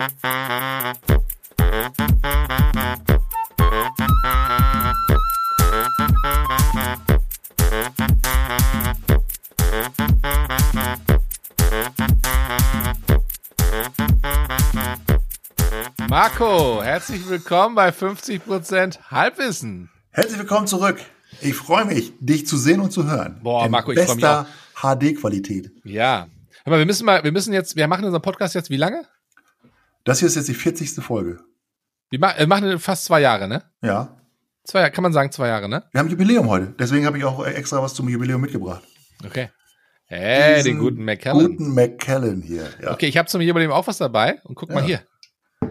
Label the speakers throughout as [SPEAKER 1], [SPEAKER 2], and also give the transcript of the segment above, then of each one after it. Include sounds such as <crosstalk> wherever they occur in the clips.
[SPEAKER 1] Marco, herzlich willkommen bei 50% Halbwissen.
[SPEAKER 2] Herzlich willkommen zurück. Ich freue mich, dich zu sehen und zu hören.
[SPEAKER 1] Boah,
[SPEAKER 2] In
[SPEAKER 1] Marco, ich freue mich
[SPEAKER 2] bester HD-Qualität.
[SPEAKER 1] Ja. Aber wir müssen mal, wir müssen jetzt, wir machen unseren Podcast jetzt wie lange?
[SPEAKER 2] Das hier ist jetzt die 40. Folge.
[SPEAKER 1] Wir äh, machen fast zwei Jahre, ne?
[SPEAKER 2] Ja.
[SPEAKER 1] Zwei Jahre, kann man sagen zwei Jahre, ne?
[SPEAKER 2] Wir haben Jubiläum heute. Deswegen habe ich auch extra was zum Jubiläum mitgebracht.
[SPEAKER 1] Okay. Hey,
[SPEAKER 2] Diesen
[SPEAKER 1] den guten McKellen.
[SPEAKER 2] Guten McKellen hier. Ja.
[SPEAKER 1] Okay, ich habe zum Jubiläum auch was dabei und guck mal
[SPEAKER 2] Ja.
[SPEAKER 1] hier.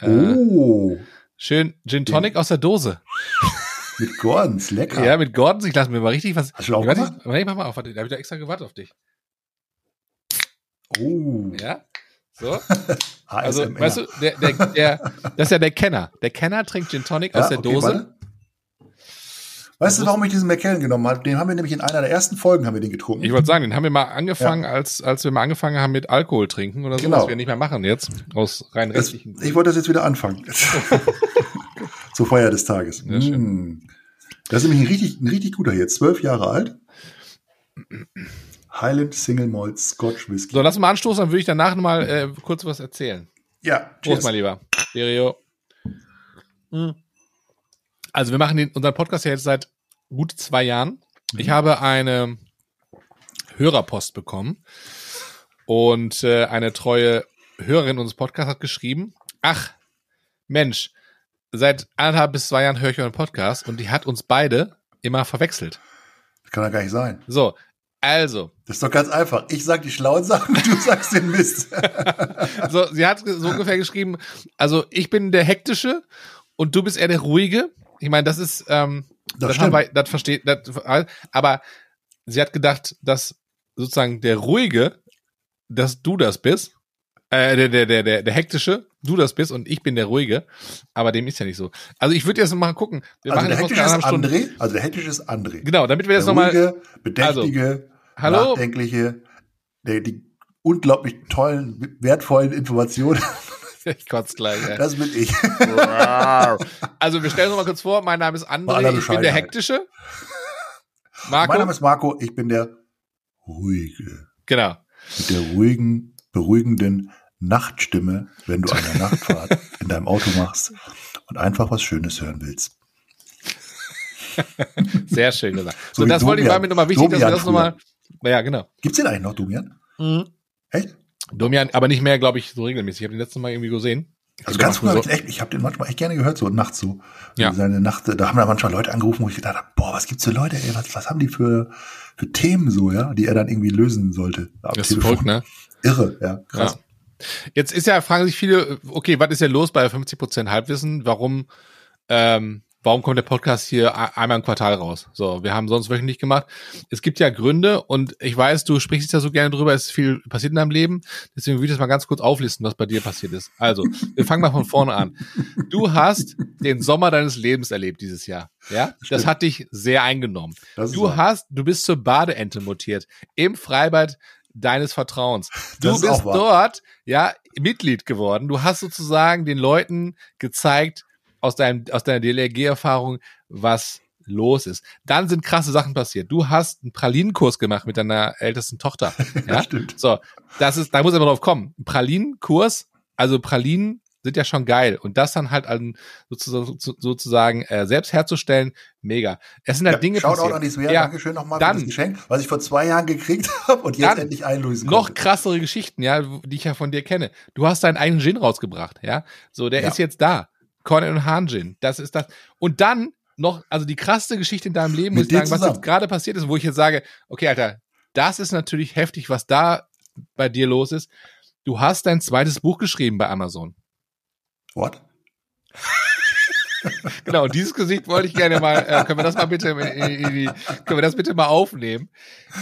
[SPEAKER 1] Äh,
[SPEAKER 2] Oh,
[SPEAKER 1] Schön Gin Tonic aus der Dose. <laughs>
[SPEAKER 2] mit Gordons. Lecker.
[SPEAKER 1] Ja, mit Gordons. Ich lasse mir mal richtig was.
[SPEAKER 2] Hast du auch
[SPEAKER 1] warte,
[SPEAKER 2] gemacht?
[SPEAKER 1] ich, warte, ich mach mal auf. Warte, da habe ich da extra gewartet auf dich.
[SPEAKER 2] Oh,
[SPEAKER 1] Ja? So. <laughs> Also, weißt du, der, der, der, das ist ja der Kenner. Der Kenner trinkt Gin Tonic aus
[SPEAKER 2] Ja,
[SPEAKER 1] der
[SPEAKER 2] okay,
[SPEAKER 1] Dose.
[SPEAKER 2] warte. Weißt du, warum ich diesen McKellen genommen habe? Den haben wir nämlich in einer der ersten Folgen haben wir den getrunken.
[SPEAKER 1] Ich wollte sagen, den haben wir mal angefangen, als, als wir mal angefangen haben mit Alkohol trinken oder so,
[SPEAKER 2] Genau.
[SPEAKER 1] was wir nicht mehr machen jetzt, aus rein
[SPEAKER 2] das,
[SPEAKER 1] rechtlichen
[SPEAKER 2] ich wollte das jetzt wieder anfangen. <laughs> Zur Feier des Tages.
[SPEAKER 1] Ja.
[SPEAKER 2] Mm. Das ist nämlich ein richtig, ein richtig guter hier. Zwölf Jahre alt. Highland Single Malt Scotch Whisky.
[SPEAKER 1] So, lass mal anstoßen, dann würde ich danach nochmal äh, kurz was erzählen.
[SPEAKER 2] Ja,
[SPEAKER 1] Prost,
[SPEAKER 2] cheers.
[SPEAKER 1] mein Lieber. Stereo. Hm. Also, wir machen den, unseren Podcast ja jetzt seit gut zwei Jahren. Ich habe eine Hörerpost bekommen und äh, eine treue Hörerin unseres Podcasts hat geschrieben, ach, Mensch, seit anderthalb bis zwei Jahren höre ich euren Podcast und die hat uns beide immer verwechselt.
[SPEAKER 2] Das kann doch gar nicht sein.
[SPEAKER 1] So, also,
[SPEAKER 2] Das ist doch ganz einfach. Ich sag die schlauen Sachen, <laughs> du sagst den Mist. <laughs>
[SPEAKER 1] so, sie hat so ungefähr geschrieben, also ich bin der hektische und du bist eher der ruhige. Ich meine, das ist, ähm,
[SPEAKER 2] Das
[SPEAKER 1] das, haben wir, das versteht, das, aber sie hat gedacht, dass sozusagen der ruhige, dass du das bist, äh, der, der, der, der, der hektische, du das bist und ich bin der ruhige, aber dem ist ja nicht so. Also ich würde jetzt mal gucken. Wir
[SPEAKER 2] Also der
[SPEAKER 1] den
[SPEAKER 2] hektische ist André. Also der hektische ist André.
[SPEAKER 1] Genau, damit wir jetzt
[SPEAKER 2] Der
[SPEAKER 1] nochmal,
[SPEAKER 2] ruhige, bedächtige,
[SPEAKER 1] Hallo?
[SPEAKER 2] nachdenkliche, der, die unglaublich tollen, wertvollen Informationen, <laughs>
[SPEAKER 1] ich kotze gleich, ey.
[SPEAKER 2] das bin ich.
[SPEAKER 1] Also wir stellen uns mal kurz vor, mein Name ist André, ich bin der hektische. <laughs>
[SPEAKER 2] Mein
[SPEAKER 1] Marco,
[SPEAKER 2] Name ist Marco, ich bin der ruhige.
[SPEAKER 1] genau.
[SPEAKER 2] Mit der ruhigen, beruhigenden Nachtstimme, wenn du eine Nachtfahrt <laughs> in deinem Auto machst und einfach was Schönes hören willst.
[SPEAKER 1] Sehr schön gesagt.
[SPEAKER 2] So
[SPEAKER 1] So, das wollte ich,
[SPEAKER 2] Domian.
[SPEAKER 1] war mir nochmal wichtig, dass wir
[SPEAKER 2] Domian
[SPEAKER 1] das nochmal, ja, genau.
[SPEAKER 2] Gibt's den eigentlich noch, Domian? Echt?
[SPEAKER 1] Domian, aber nicht mehr, glaube ich, so regelmäßig. Ich habe den letzten Mal irgendwie gesehen.
[SPEAKER 2] Also ganz früher,
[SPEAKER 1] so,
[SPEAKER 2] hab ich, echt, ich habe den manchmal echt gerne gehört, so nachts so.
[SPEAKER 1] Ja.
[SPEAKER 2] Seine Nacht, da haben da manchmal Leute angerufen, wo ich gedacht habe, boah, was gibt's für Leute, ey, was, was haben die für, für Themen so, ja, die er dann irgendwie lösen sollte.
[SPEAKER 1] das ist verrückt, ne?
[SPEAKER 2] Irre, ja, krass.
[SPEAKER 1] Ja. Jetzt ist ja, fragen sich viele, okay, was ist denn los bei 50% Halbwissen? Warum, ähm, warum kommt der Podcast hier einmal im Quartal raus? So, wir haben sonst wöchentlich gemacht. Es gibt ja Gründe und ich weiß, du sprichst ja so gerne drüber, es ist viel passiert in deinem Leben. Deswegen würde ich das mal ganz kurz auflisten, was bei dir passiert ist. Also, wir fangen mal von vorne an. Du hast den Sommer deines Lebens erlebt dieses Jahr. Ja, das
[SPEAKER 2] Stimmt.
[SPEAKER 1] hat dich sehr eingenommen. Du hast, du bist zur Badeente mutiert im Freibad deines Vertrauens. Du bist dort, ja, Mitglied geworden. Du hast sozusagen den Leuten gezeigt aus deinem, aus deiner DLRG-Erfahrung, was los ist. Dann sind krasse Sachen passiert. Du hast einen Pralinenkurs gemacht mit deiner ältesten Tochter. <laughs> Ja,
[SPEAKER 2] stimmt.
[SPEAKER 1] So, das ist, da muss aber drauf kommen. Ein Pralinenkurs, also Pralinen sind ja schon geil. Und das dann halt an, sozusagen, sozusagen äh, selbst herzustellen, mega. Es sind halt
[SPEAKER 2] Ja,
[SPEAKER 1] Dinge
[SPEAKER 2] Shoutout
[SPEAKER 1] passiert.
[SPEAKER 2] an die Svea,
[SPEAKER 1] Ja,
[SPEAKER 2] Dankeschön nochmal für das Geschenk, was ich vor zwei Jahren gekriegt <laughs> habe und jetzt endlich einlösen
[SPEAKER 1] noch
[SPEAKER 2] konnte.
[SPEAKER 1] krassere Geschichten, ja, die ich ja von dir kenne. Du hast deinen eigenen Gin rausgebracht, ja. So, der
[SPEAKER 2] Ja.
[SPEAKER 1] ist jetzt da. Cornell und Hahn Gin. Das ist das. Und dann noch, also die krasseste Geschichte in deinem Leben, muss ich sagen, was jetzt gerade passiert ist, wo ich jetzt sage, okay, Alter, das ist natürlich heftig, was da bei dir los ist. Du hast dein zweites Buch geschrieben bei Amazon.
[SPEAKER 2] What? <laughs>
[SPEAKER 1] Genau, dieses Gesicht wollte ich gerne mal, äh, können wir das mal bitte, in, in die, können wir das bitte mal aufnehmen?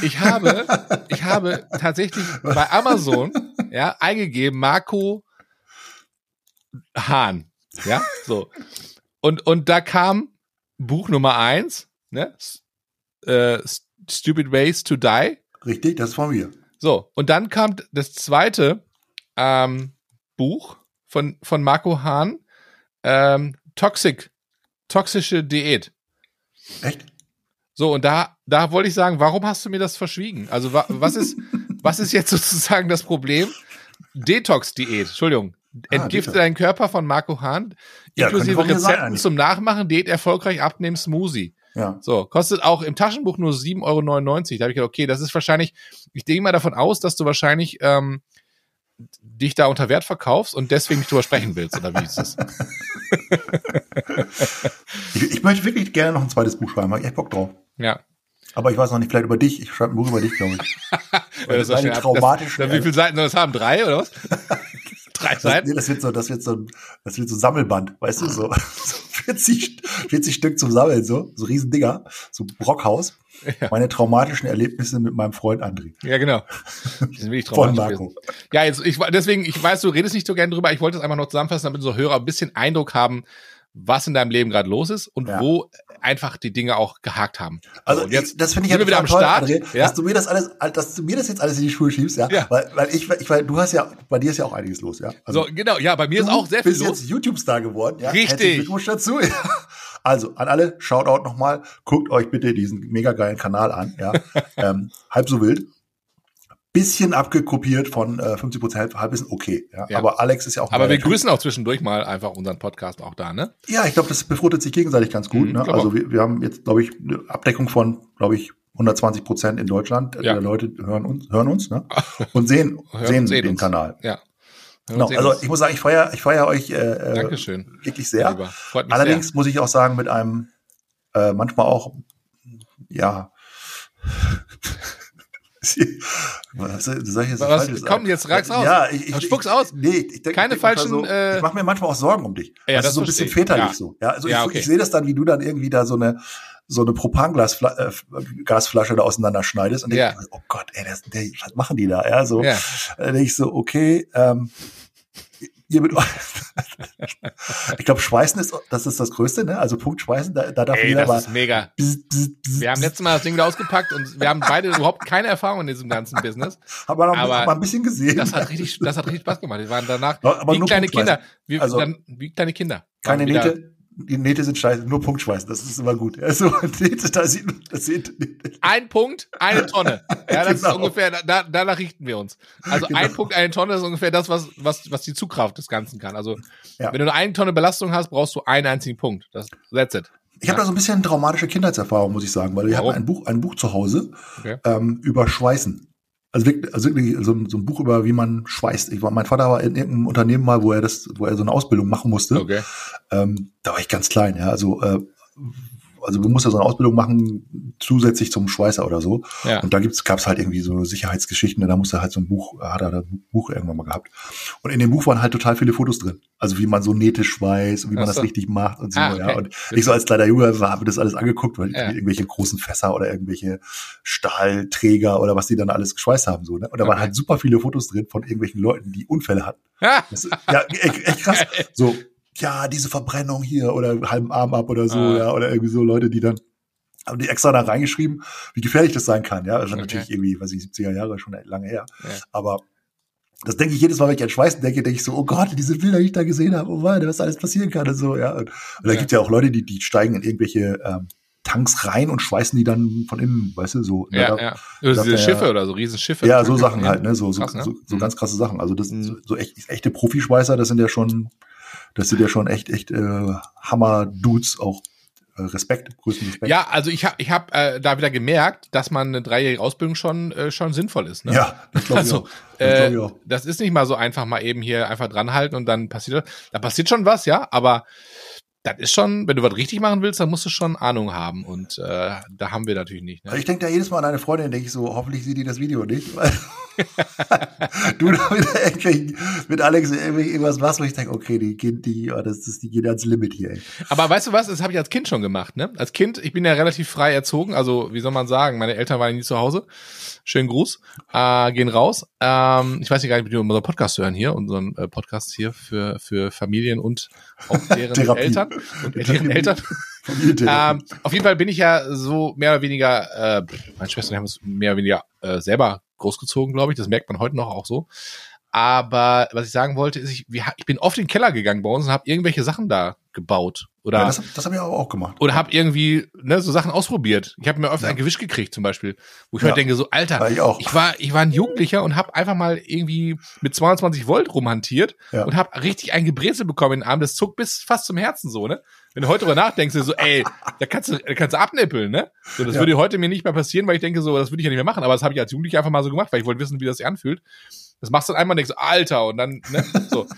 [SPEAKER 1] Ich habe, ich habe tatsächlich bei Amazon, ja, eingegeben, Marco Hahn, ja, so. Und, und da kam Buch Nummer eins, ne, äh, Stupid Ways to Die,
[SPEAKER 2] Richtig, das von mir.
[SPEAKER 1] so, und dann kam das zweite, ähm, Buch von, von Marco Hahn, ähm, Toxic, toxische Diät.
[SPEAKER 2] Echt?
[SPEAKER 1] So, und da, da wollte ich sagen, warum hast du mir das verschwiegen? Also, wa, was ist, was ist jetzt sozusagen das Problem? Detox-Diät, Entschuldigung. Entgifte
[SPEAKER 2] Detox.
[SPEAKER 1] deinen Körper von Marco Hahn,
[SPEAKER 2] Ja,
[SPEAKER 1] inklusive
[SPEAKER 2] sein
[SPEAKER 1] Rezepten zum Nachmachen, Diät erfolgreich abnehmen, Smoothie.
[SPEAKER 2] Ja.
[SPEAKER 1] So, kostet auch im Taschenbuch nur 7,99 Euro. Da habe ich gedacht, okay, das ist wahrscheinlich, ich denke mal davon aus, dass du wahrscheinlich ähm, dich da unter Wert verkaufst und deswegen nicht drüber sprechen willst, oder wie ist das? <laughs>
[SPEAKER 2] Ich, ich möchte wirklich gerne noch ein zweites Buch schreiben, ich echt Bock drauf.
[SPEAKER 1] Ja.
[SPEAKER 2] Aber ich weiß noch nicht, vielleicht über dich. Ich schreibe ein Buch über dich, glaube ich. <laughs> Weil
[SPEAKER 1] das ist
[SPEAKER 2] traumatischen-
[SPEAKER 1] das, wie viele Seiten soll das haben? Drei oder was? <laughs> Drei
[SPEAKER 2] Das,
[SPEAKER 1] Seiten?
[SPEAKER 2] nee, das wird so, das wird so, ein- das wird so ein Sammelband, weißt du, so, so 40, 40 Stück zum Sammeln, so, so riesen Dinger, so Brockhaus.
[SPEAKER 1] Ja.
[SPEAKER 2] Meine traumatischen Erlebnisse mit meinem Freund André.
[SPEAKER 1] Ja, genau. Die sind wirklich
[SPEAKER 2] Von Marco.
[SPEAKER 1] gewesen. Ja, jetzt, ich, deswegen, ich weiß, du redest nicht so gern drüber. Ich wollte es einfach noch zusammenfassen, damit unsere Hörer ein bisschen Eindruck haben, was in deinem Leben gerade los ist und
[SPEAKER 2] Ja.
[SPEAKER 1] wo einfach die Dinge auch gehakt haben.
[SPEAKER 2] Also
[SPEAKER 1] So,
[SPEAKER 2] jetzt, das finde ich ja
[SPEAKER 1] wieder am
[SPEAKER 2] toll,
[SPEAKER 1] Start.
[SPEAKER 2] André,
[SPEAKER 1] Ja?
[SPEAKER 2] dass du mir das alles, dass du mir das jetzt alles in die Schuhe schiebst, ja,
[SPEAKER 1] Ja.
[SPEAKER 2] weil, weil ich, ich, weil du hast ja, bei dir ist ja auch einiges los, ja. Also,
[SPEAKER 1] so, genau, ja, bei mir ist
[SPEAKER 2] du
[SPEAKER 1] auch sehr viel
[SPEAKER 2] bist
[SPEAKER 1] los.
[SPEAKER 2] jetzt YouTube-Star geworden, ja.
[SPEAKER 1] Richtig.
[SPEAKER 2] Herzlichen Glückwunsch dazu. <laughs> Also, an alle, Shoutout nochmal, guckt euch bitte diesen mega geilen Kanal an, ja. <laughs> ähm, halb so wild. Bisschen abgekopiert von äh, 50% halb, halbwissen, okay, ja.
[SPEAKER 1] Ja.
[SPEAKER 2] Aber Alex ist ja auch
[SPEAKER 1] Aber wir grüßen auch zwischendurch mal einfach unseren Podcast auch da, ne?
[SPEAKER 2] Ja, ich glaube, das befruchtet sich gegenseitig ganz gut.
[SPEAKER 1] Mhm,
[SPEAKER 2] ne? Also wir, wir haben jetzt, glaube ich, eine Abdeckung von, glaube ich, 120 Prozent in Deutschland.
[SPEAKER 1] Ja.
[SPEAKER 2] Der Leute hören uns, hören uns ne? <laughs> und sehen, sehen
[SPEAKER 1] sehen
[SPEAKER 2] den
[SPEAKER 1] uns.
[SPEAKER 2] Kanal.
[SPEAKER 1] Ja.
[SPEAKER 2] Genau. Also ich muss sagen, ich feiere ich feier euch äh, äh,
[SPEAKER 1] Dankeschön.
[SPEAKER 2] wirklich sehr. Allerdings muss ich auch sagen, mit einem äh, manchmal auch, ja, was soll ich jetzt
[SPEAKER 1] Was- komm, jetzt reiß raus.
[SPEAKER 2] Ja, ich, ich,
[SPEAKER 1] Spuck's aus.
[SPEAKER 2] Nee, ich denk,
[SPEAKER 1] Keine
[SPEAKER 2] ich denk
[SPEAKER 1] falschen,
[SPEAKER 2] So,
[SPEAKER 1] äh,
[SPEAKER 2] ich mache mir manchmal auch Sorgen um dich.
[SPEAKER 1] Ja,
[SPEAKER 2] das
[SPEAKER 1] das
[SPEAKER 2] ist so ein bisschen väterlich
[SPEAKER 1] Ja.
[SPEAKER 2] so. Ja, also
[SPEAKER 1] Ja,
[SPEAKER 2] ich,
[SPEAKER 1] okay.
[SPEAKER 2] ich sehe das dann, wie du dann irgendwie da so eine so eine Propanglasflasche äh, Gasflasche da auseinanderschneidest und
[SPEAKER 1] Ja.
[SPEAKER 2] denk, oh Gott, ey, das, der, was machen die da? Ja, so.
[SPEAKER 1] Ja.
[SPEAKER 2] Äh, denk ich so, okay, ähm, ihr mit <laughs> ich glaube, Schweißen ist, das ist das Größte, ne? Also Punkt Schweißen, da, da darf
[SPEAKER 1] Ey,
[SPEAKER 2] jeder
[SPEAKER 1] das
[SPEAKER 2] mal.
[SPEAKER 1] ist mega.
[SPEAKER 2] bzz, bzz, bzz,
[SPEAKER 1] Wir haben letztes Mal das Ding wieder ausgepackt und wir haben beide überhaupt keine Erfahrung in diesem ganzen Business.
[SPEAKER 2] Hat man noch
[SPEAKER 1] aber
[SPEAKER 2] man ein bisschen gesehen.
[SPEAKER 1] Das hat richtig, das hat richtig Spaß gemacht. Wir waren danach
[SPEAKER 2] aber
[SPEAKER 1] wie kleine
[SPEAKER 2] Punktschweißen.
[SPEAKER 1] Kinder. Wir,
[SPEAKER 2] Also-
[SPEAKER 1] dann, wie kleine Kinder.
[SPEAKER 2] Keine Nähte. Die Nähte sind scheiße, nur Punktschweißen, das ist immer gut. Also, <laughs> Nähte, da sieht, das sieht,
[SPEAKER 1] Ein Punkt, eine <laughs> Tonne. Ja, das ist
[SPEAKER 2] Genau.
[SPEAKER 1] ungefähr, da, danach richten wir uns. Also
[SPEAKER 2] Genau.
[SPEAKER 1] ein Punkt, eine Tonne ist ungefähr das, was, was, was die Zugkraft des Ganzen kann. Also,
[SPEAKER 2] Ja.
[SPEAKER 1] wenn du eine Tonne Belastung hast, brauchst du einen einzigen Punkt. Das, that's it.
[SPEAKER 2] Ich habe da so ein bisschen traumatische Kindheitserfahrung, muss ich sagen, weil wir hatten ein Buch, ein Buch zu Hause
[SPEAKER 1] Okay.
[SPEAKER 2] ähm, über Schweißen. Also wirklich, also wirklich so, ein- so ein Buch über, wie man schweißt. Ich war, mein Vater war in irgendeinem Unternehmen mal, wo er das, wo er so eine Ausbildung machen musste.
[SPEAKER 1] Okay.
[SPEAKER 2] Ähm, da war ich ganz klein, ja. Also, äh, also du musst ja so eine Ausbildung machen, zusätzlich zum Schweißer oder so.
[SPEAKER 1] Ja.
[SPEAKER 2] Und da gibt's, gab's halt irgendwie so Sicherheitsgeschichten, da musste halt so ein Buch, hat er da ein Buch irgendwann mal gehabt. Und in dem Buch waren halt total viele Fotos drin. Also wie man so Nähte schweißt und wie man
[SPEAKER 1] Ach
[SPEAKER 2] das
[SPEAKER 1] so.
[SPEAKER 2] richtig macht und so,
[SPEAKER 1] Ah, okay.
[SPEAKER 2] ja. Und ich so als kleiner Junge habe das alles angeguckt, weil
[SPEAKER 1] Ja.
[SPEAKER 2] irgendwelche großen Fässer oder irgendwelche Stahlträger oder was die dann alles geschweißt haben, so, ne? Und da waren
[SPEAKER 1] Okay.
[SPEAKER 2] halt super viele Fotos drin von irgendwelchen Leuten, die Unfälle hatten.
[SPEAKER 1] Ah,
[SPEAKER 2] Das ja, echt, echt krass. <laughs> So, ja, diese Verbrennung hier oder halben Arm ab oder so,
[SPEAKER 1] Ah.
[SPEAKER 2] ja, oder irgendwie so Leute, die dann haben die extra da reingeschrieben, wie gefährlich das sein kann, ja. Das ist
[SPEAKER 1] Okay.
[SPEAKER 2] natürlich irgendwie, weiß ich, 70er Jahre schon lange her.
[SPEAKER 1] Ja.
[SPEAKER 2] Aber das denke ich jedes Mal, wenn ich an Schweißen denke, denke ich so, oh Gott, diese Bilder, die ich da gesehen habe, oh Mann, was alles passieren kann und so, ja. Und, und da
[SPEAKER 1] Ja.
[SPEAKER 2] gibt ja auch Leute, die, die steigen in irgendwelche ähm, Tanks rein und schweißen die dann von innen, weißt du, so.
[SPEAKER 1] ja,
[SPEAKER 2] da,
[SPEAKER 1] ja. Oder
[SPEAKER 2] sagt
[SPEAKER 1] diese Schiffe oder so Riesenschiffe.
[SPEAKER 2] ja, so Sachen halt, ne? So, so,
[SPEAKER 1] Krass, ne?
[SPEAKER 2] so, so
[SPEAKER 1] Mhm.
[SPEAKER 2] ganz krasse Sachen. Also das
[SPEAKER 1] Mhm.
[SPEAKER 2] so, so echt, echte Profischweißer, das sind ja schon, das sind ja schon echt, echt äh, Hammer-Dudes auch. Äh, Respekt, größten Respekt.
[SPEAKER 1] Ja, also ich habe ich hab, äh, da wieder gemerkt, dass man eine dreijährige Ausbildung schon, äh, schon sinnvoll ist. Ne?
[SPEAKER 2] ja das glaube ich
[SPEAKER 1] Also,
[SPEAKER 2] auch. Das glaub
[SPEAKER 1] äh,
[SPEAKER 2] ich auch.
[SPEAKER 1] das ist nicht mal so einfach mal eben hier einfach dranhalten und dann passiert da passiert schon was, ja, aber das ist schon, wenn du was richtig machen willst, dann musst du schon Ahnung haben und äh, da haben wir natürlich nicht.
[SPEAKER 2] Also
[SPEAKER 1] Ne?
[SPEAKER 2] ich denke da jedes Mal an eine Freundin, denke ich so, hoffentlich sieht die das Video nicht. <laughs> <laughs> Du da irgendwelchen, mit Alex irgendwas machst, wo ich denke, okay, die gehen, die, oh, das ist, die gehen ans Limit hier, ey.
[SPEAKER 1] Aber weißt du was, das habe ich als Kind schon gemacht, ne? Als Kind, ich bin ja relativ frei erzogen, also wie soll man sagen, meine Eltern waren nie zu Hause. Schönen Gruß, äh, gehen raus. Ähm, ich weiß nicht gar nicht, ob die unseren Podcast hören hier, unseren äh, Podcast hier für, für Familien und auch <laughs> deren. Eltern und deren Eltern. Ähm, auf jeden Fall bin ich ja so mehr oder weniger, äh, meine Schwester und ich haben es mehr oder weniger äh, selber großgezogen, glaube ich. Das merkt man heute noch auch so. Aber was ich sagen wollte, ist, ich, ich bin oft in den Keller gegangen bei uns und habe irgendwelche Sachen da gebaut. Oder, ja,
[SPEAKER 2] das, das habe ich auch gemacht.
[SPEAKER 1] Oder habe irgendwie ne, so Sachen ausprobiert. Ich habe mir oft ja. ein Gewisch gekriegt zum Beispiel, wo ich ja. heute denke, so Alter, ich, auch. ich war ich war ein Jugendlicher und habe einfach mal irgendwie mit 22 Volt rumhantiert ja. und habe richtig ein Gebrezel bekommen in den Arm. Das zog bis fast zum Herzen so, ne? Wenn du heute drüber nachdenkst, so, ey, da kannst du, da kannst du abnippeln, ne? So, das würde heute mir nicht mehr passieren, weil ich denke, so, das würde ich ja nicht mehr machen. Aber das habe ich als Jugendlicher einfach mal so gemacht, weil ich wollte wissen, wie das sich anfühlt. Das machst du dann einmal und denkst, Alter, und dann, ne, so. <laughs>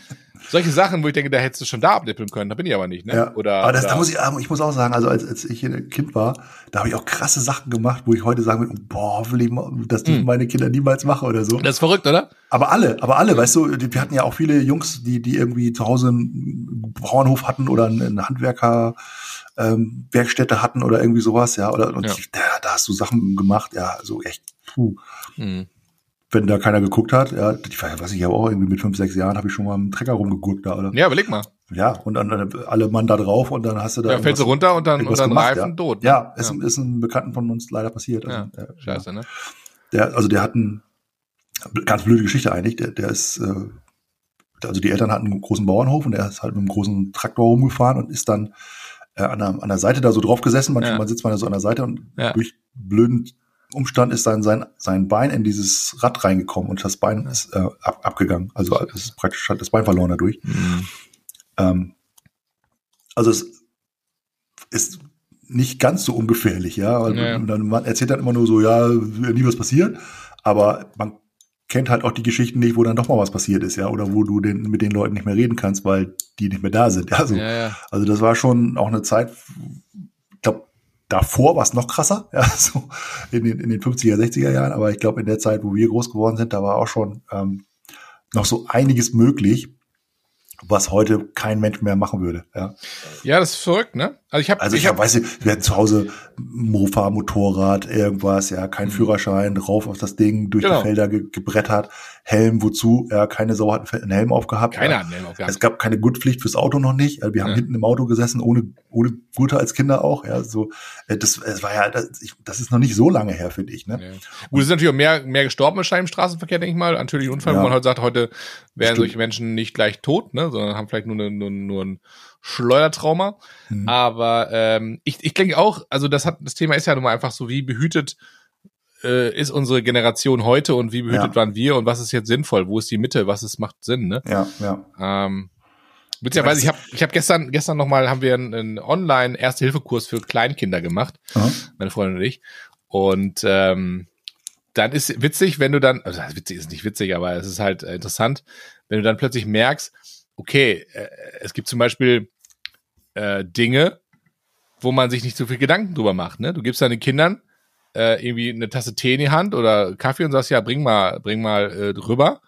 [SPEAKER 1] Solche Sachen, wo ich denke, da hättest du schon da abnippeln können, da bin ich aber nicht, ne?
[SPEAKER 2] Ja. Oder, aber das, oder da muss ich, ich muss auch sagen, also als, als ich ein Kind war, da habe ich auch krasse Sachen gemacht, wo ich heute sagen würde, boah, will ich das dürfen hm. meine Kinder niemals machen oder so.
[SPEAKER 1] Das ist verrückt, oder?
[SPEAKER 2] Aber alle, aber alle, weißt du, wir hatten ja auch viele Jungs, die, die irgendwie zu Hause einen Bauernhof hatten oder einen Handwerker, ähm, Werkstätte hatten oder irgendwie sowas, ja, oder und ja. da, da hast du Sachen gemacht, ja, so echt, puh. Hm wenn da keiner geguckt hat, ja, ich weiß ich, habe auch irgendwie mit fünf, sechs Jahren habe ich schon mal im Trecker rumgeguckt da, oder?
[SPEAKER 1] Ja, überleg mal.
[SPEAKER 2] Ja, und dann alle Mann da drauf und dann hast du da.
[SPEAKER 1] Ja, fällst du runter und dann, und dann gemacht, Reifen
[SPEAKER 2] ja.
[SPEAKER 1] tot.
[SPEAKER 2] Ne? Ja, ist, ja. ist ein Bekannten von uns leider passiert.
[SPEAKER 1] Also, ja, scheiße, ne?
[SPEAKER 2] Der, also der hat ein, ganz blöde Geschichte eigentlich, der, der ist, äh, also die Eltern hatten einen großen Bauernhof und er ist halt mit einem großen Traktor rumgefahren und ist dann äh, an, der, an der Seite da so drauf gesessen. Manchmal sitzt man da so an der Seite und durch blöden Umstand ist sein, sein, sein Bein in dieses Rad reingekommen und das Bein ist äh, ab, abgegangen. Also es ist praktisch hat das Bein verloren dadurch. Mhm. Ähm, also es ist nicht ganz so ungefährlich, ja. Weil ja. Dann, man erzählt dann immer nur so, ja, nie was passiert, aber man kennt halt auch die Geschichten nicht, wo dann doch mal was passiert ist, ja, oder wo du den, mit den Leuten nicht mehr reden kannst, weil die nicht mehr da sind. Also, ja, ja. also das war schon auch eine Zeit, davor war es noch krasser, <laughs> ja, so in den, in den 50er, 60er Jahren, aber ich glaube, in der Zeit, wo wir groß geworden sind, da war auch schon ähm, noch so einiges möglich was heute kein Mensch mehr machen würde. Ja,
[SPEAKER 1] ja das ist verrückt, ne?
[SPEAKER 2] Also ich habe, also ich, ich hab, weiß nicht, wir hatten zu Hause Mofa, Motorrad, irgendwas, ja, kein mhm. Führerschein, rauf auf das Ding, durch genau. die Felder ge gebrettert, Helm, wozu? Ja, keine Sau hat einen Helm aufgehabt.
[SPEAKER 1] Keiner
[SPEAKER 2] ja.
[SPEAKER 1] hat einen Helm aufgehabt.
[SPEAKER 2] Es gab keine Gurtpflicht fürs Auto noch nicht. Wir haben ja. hinten im Auto gesessen, ohne, ohne Gurte als Kinder auch. Ja, so, äh, das, es war ja, das, ich, das ist noch nicht so lange her, finde ich. Ne? Ja.
[SPEAKER 1] Gut, es sind natürlich auch mehr, mehr gestorben wahrscheinlich im Straßenverkehr, denke ich mal. Natürlich Unfall, ja. wo man heute sagt, heute werden solche Menschen nicht gleich tot, ne, sondern haben vielleicht nur, eine, nur, nur ein Schleudertrauma. Mhm. Aber ähm, ich, ich denke auch, also das hat das Thema ist ja nun mal einfach so, wie behütet äh, ist unsere Generation heute und wie behütet ja. waren wir und was ist jetzt sinnvoll? Wo ist die Mitte? Was ist macht Sinn? Ne?
[SPEAKER 2] Ja, ja.
[SPEAKER 1] Ähm, Beziehungsweise ich habe ich hab gestern gestern noch mal haben wir einen, einen Online Erste Hilfe Kurs für Kleinkinder gemacht, mhm. meine Freundin und ich. Und ähm, dann ist witzig, wenn du dann, also witzig ist nicht witzig, aber es ist halt interessant, wenn du dann plötzlich merkst, okay, äh, es gibt zum Beispiel äh, Dinge, wo man sich nicht so viel Gedanken drüber macht. Ne? Du gibst deinen Kindern äh, irgendwie eine Tasse Tee in die Hand oder Kaffee und sagst, ja, bring mal, bring mal äh, drüber.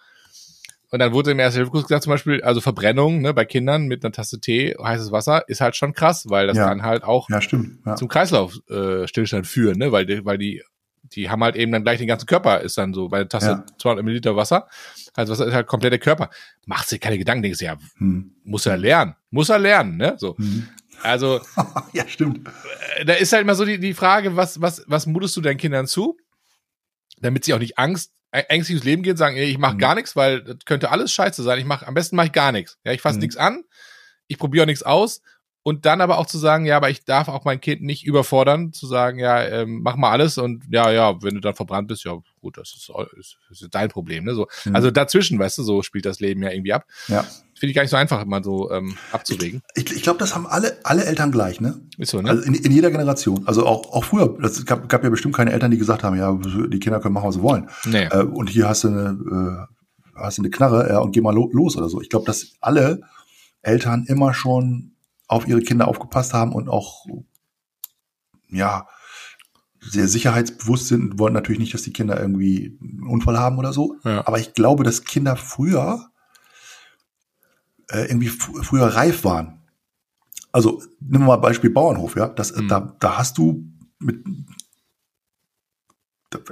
[SPEAKER 1] Und dann wurde im ersten Hilfekurs gesagt, zum Beispiel, also Verbrennung ne, bei Kindern mit einer Tasse Tee, heißes Wasser, ist halt schon krass, weil das ja. kann halt auch
[SPEAKER 2] ja, stimmt,
[SPEAKER 1] ja. zum Kreislaufstillstand äh, führen, ne? weil, die, weil die, die haben halt eben dann gleich den ganzen Körper, ist dann so, bei der Tasse 200 Milliliter Wasser, also Wasser ist halt komplett der Körper. Macht sich keine Gedanken, denkst du, ja, hm. muss er lernen, muss er lernen, ne? So. Hm. Also. <laughs>
[SPEAKER 2] ja, stimmt.
[SPEAKER 1] Äh, da ist halt immer so die, die Frage, was, was, was mutest du deinen Kindern zu? Damit sie auch nicht Angst, ängstliches Leben gehen, sagen, ey, ich mache mhm. gar nichts, weil das könnte alles scheiße sein. Ich mache, am besten mache ich gar nichts. Ja, ich fasse mhm. nichts an, ich probiere auch nichts aus und dann aber auch zu sagen, ja, aber ich darf auch mein Kind nicht überfordern, zu sagen, ja, ähm, mach mal alles und ja, ja, wenn du dann verbrannt bist, ja, gut, das ist, ist, ist dein Problem, ne? So, mhm. also dazwischen, weißt du, so spielt das Leben ja irgendwie ab.
[SPEAKER 2] Ja.
[SPEAKER 1] Finde ich gar nicht so einfach, mal so ähm, abzuwägen.
[SPEAKER 2] Ich, ich, ich glaube, das haben alle, alle Eltern gleich, ne?
[SPEAKER 1] Ist so, ne?
[SPEAKER 2] Also in, in jeder Generation. Also auch, auch früher, es gab, gab ja bestimmt keine Eltern, die gesagt haben, ja, die Kinder können machen, was sie wollen.
[SPEAKER 1] Nee.
[SPEAKER 2] Äh, und hier hast du eine, äh, hast du eine Knarre, ja, und geh mal lo los oder so. Ich glaube, dass alle Eltern immer schon auf ihre Kinder aufgepasst haben und auch, ja, sehr sicherheitsbewusst sind und wollen natürlich nicht, dass die Kinder irgendwie einen Unfall haben oder so. Ja. Aber ich glaube, dass Kinder früher äh, irgendwie früher reif waren. Also nimm mal Beispiel Bauernhof, ja. Das, mhm. da, da hast du mit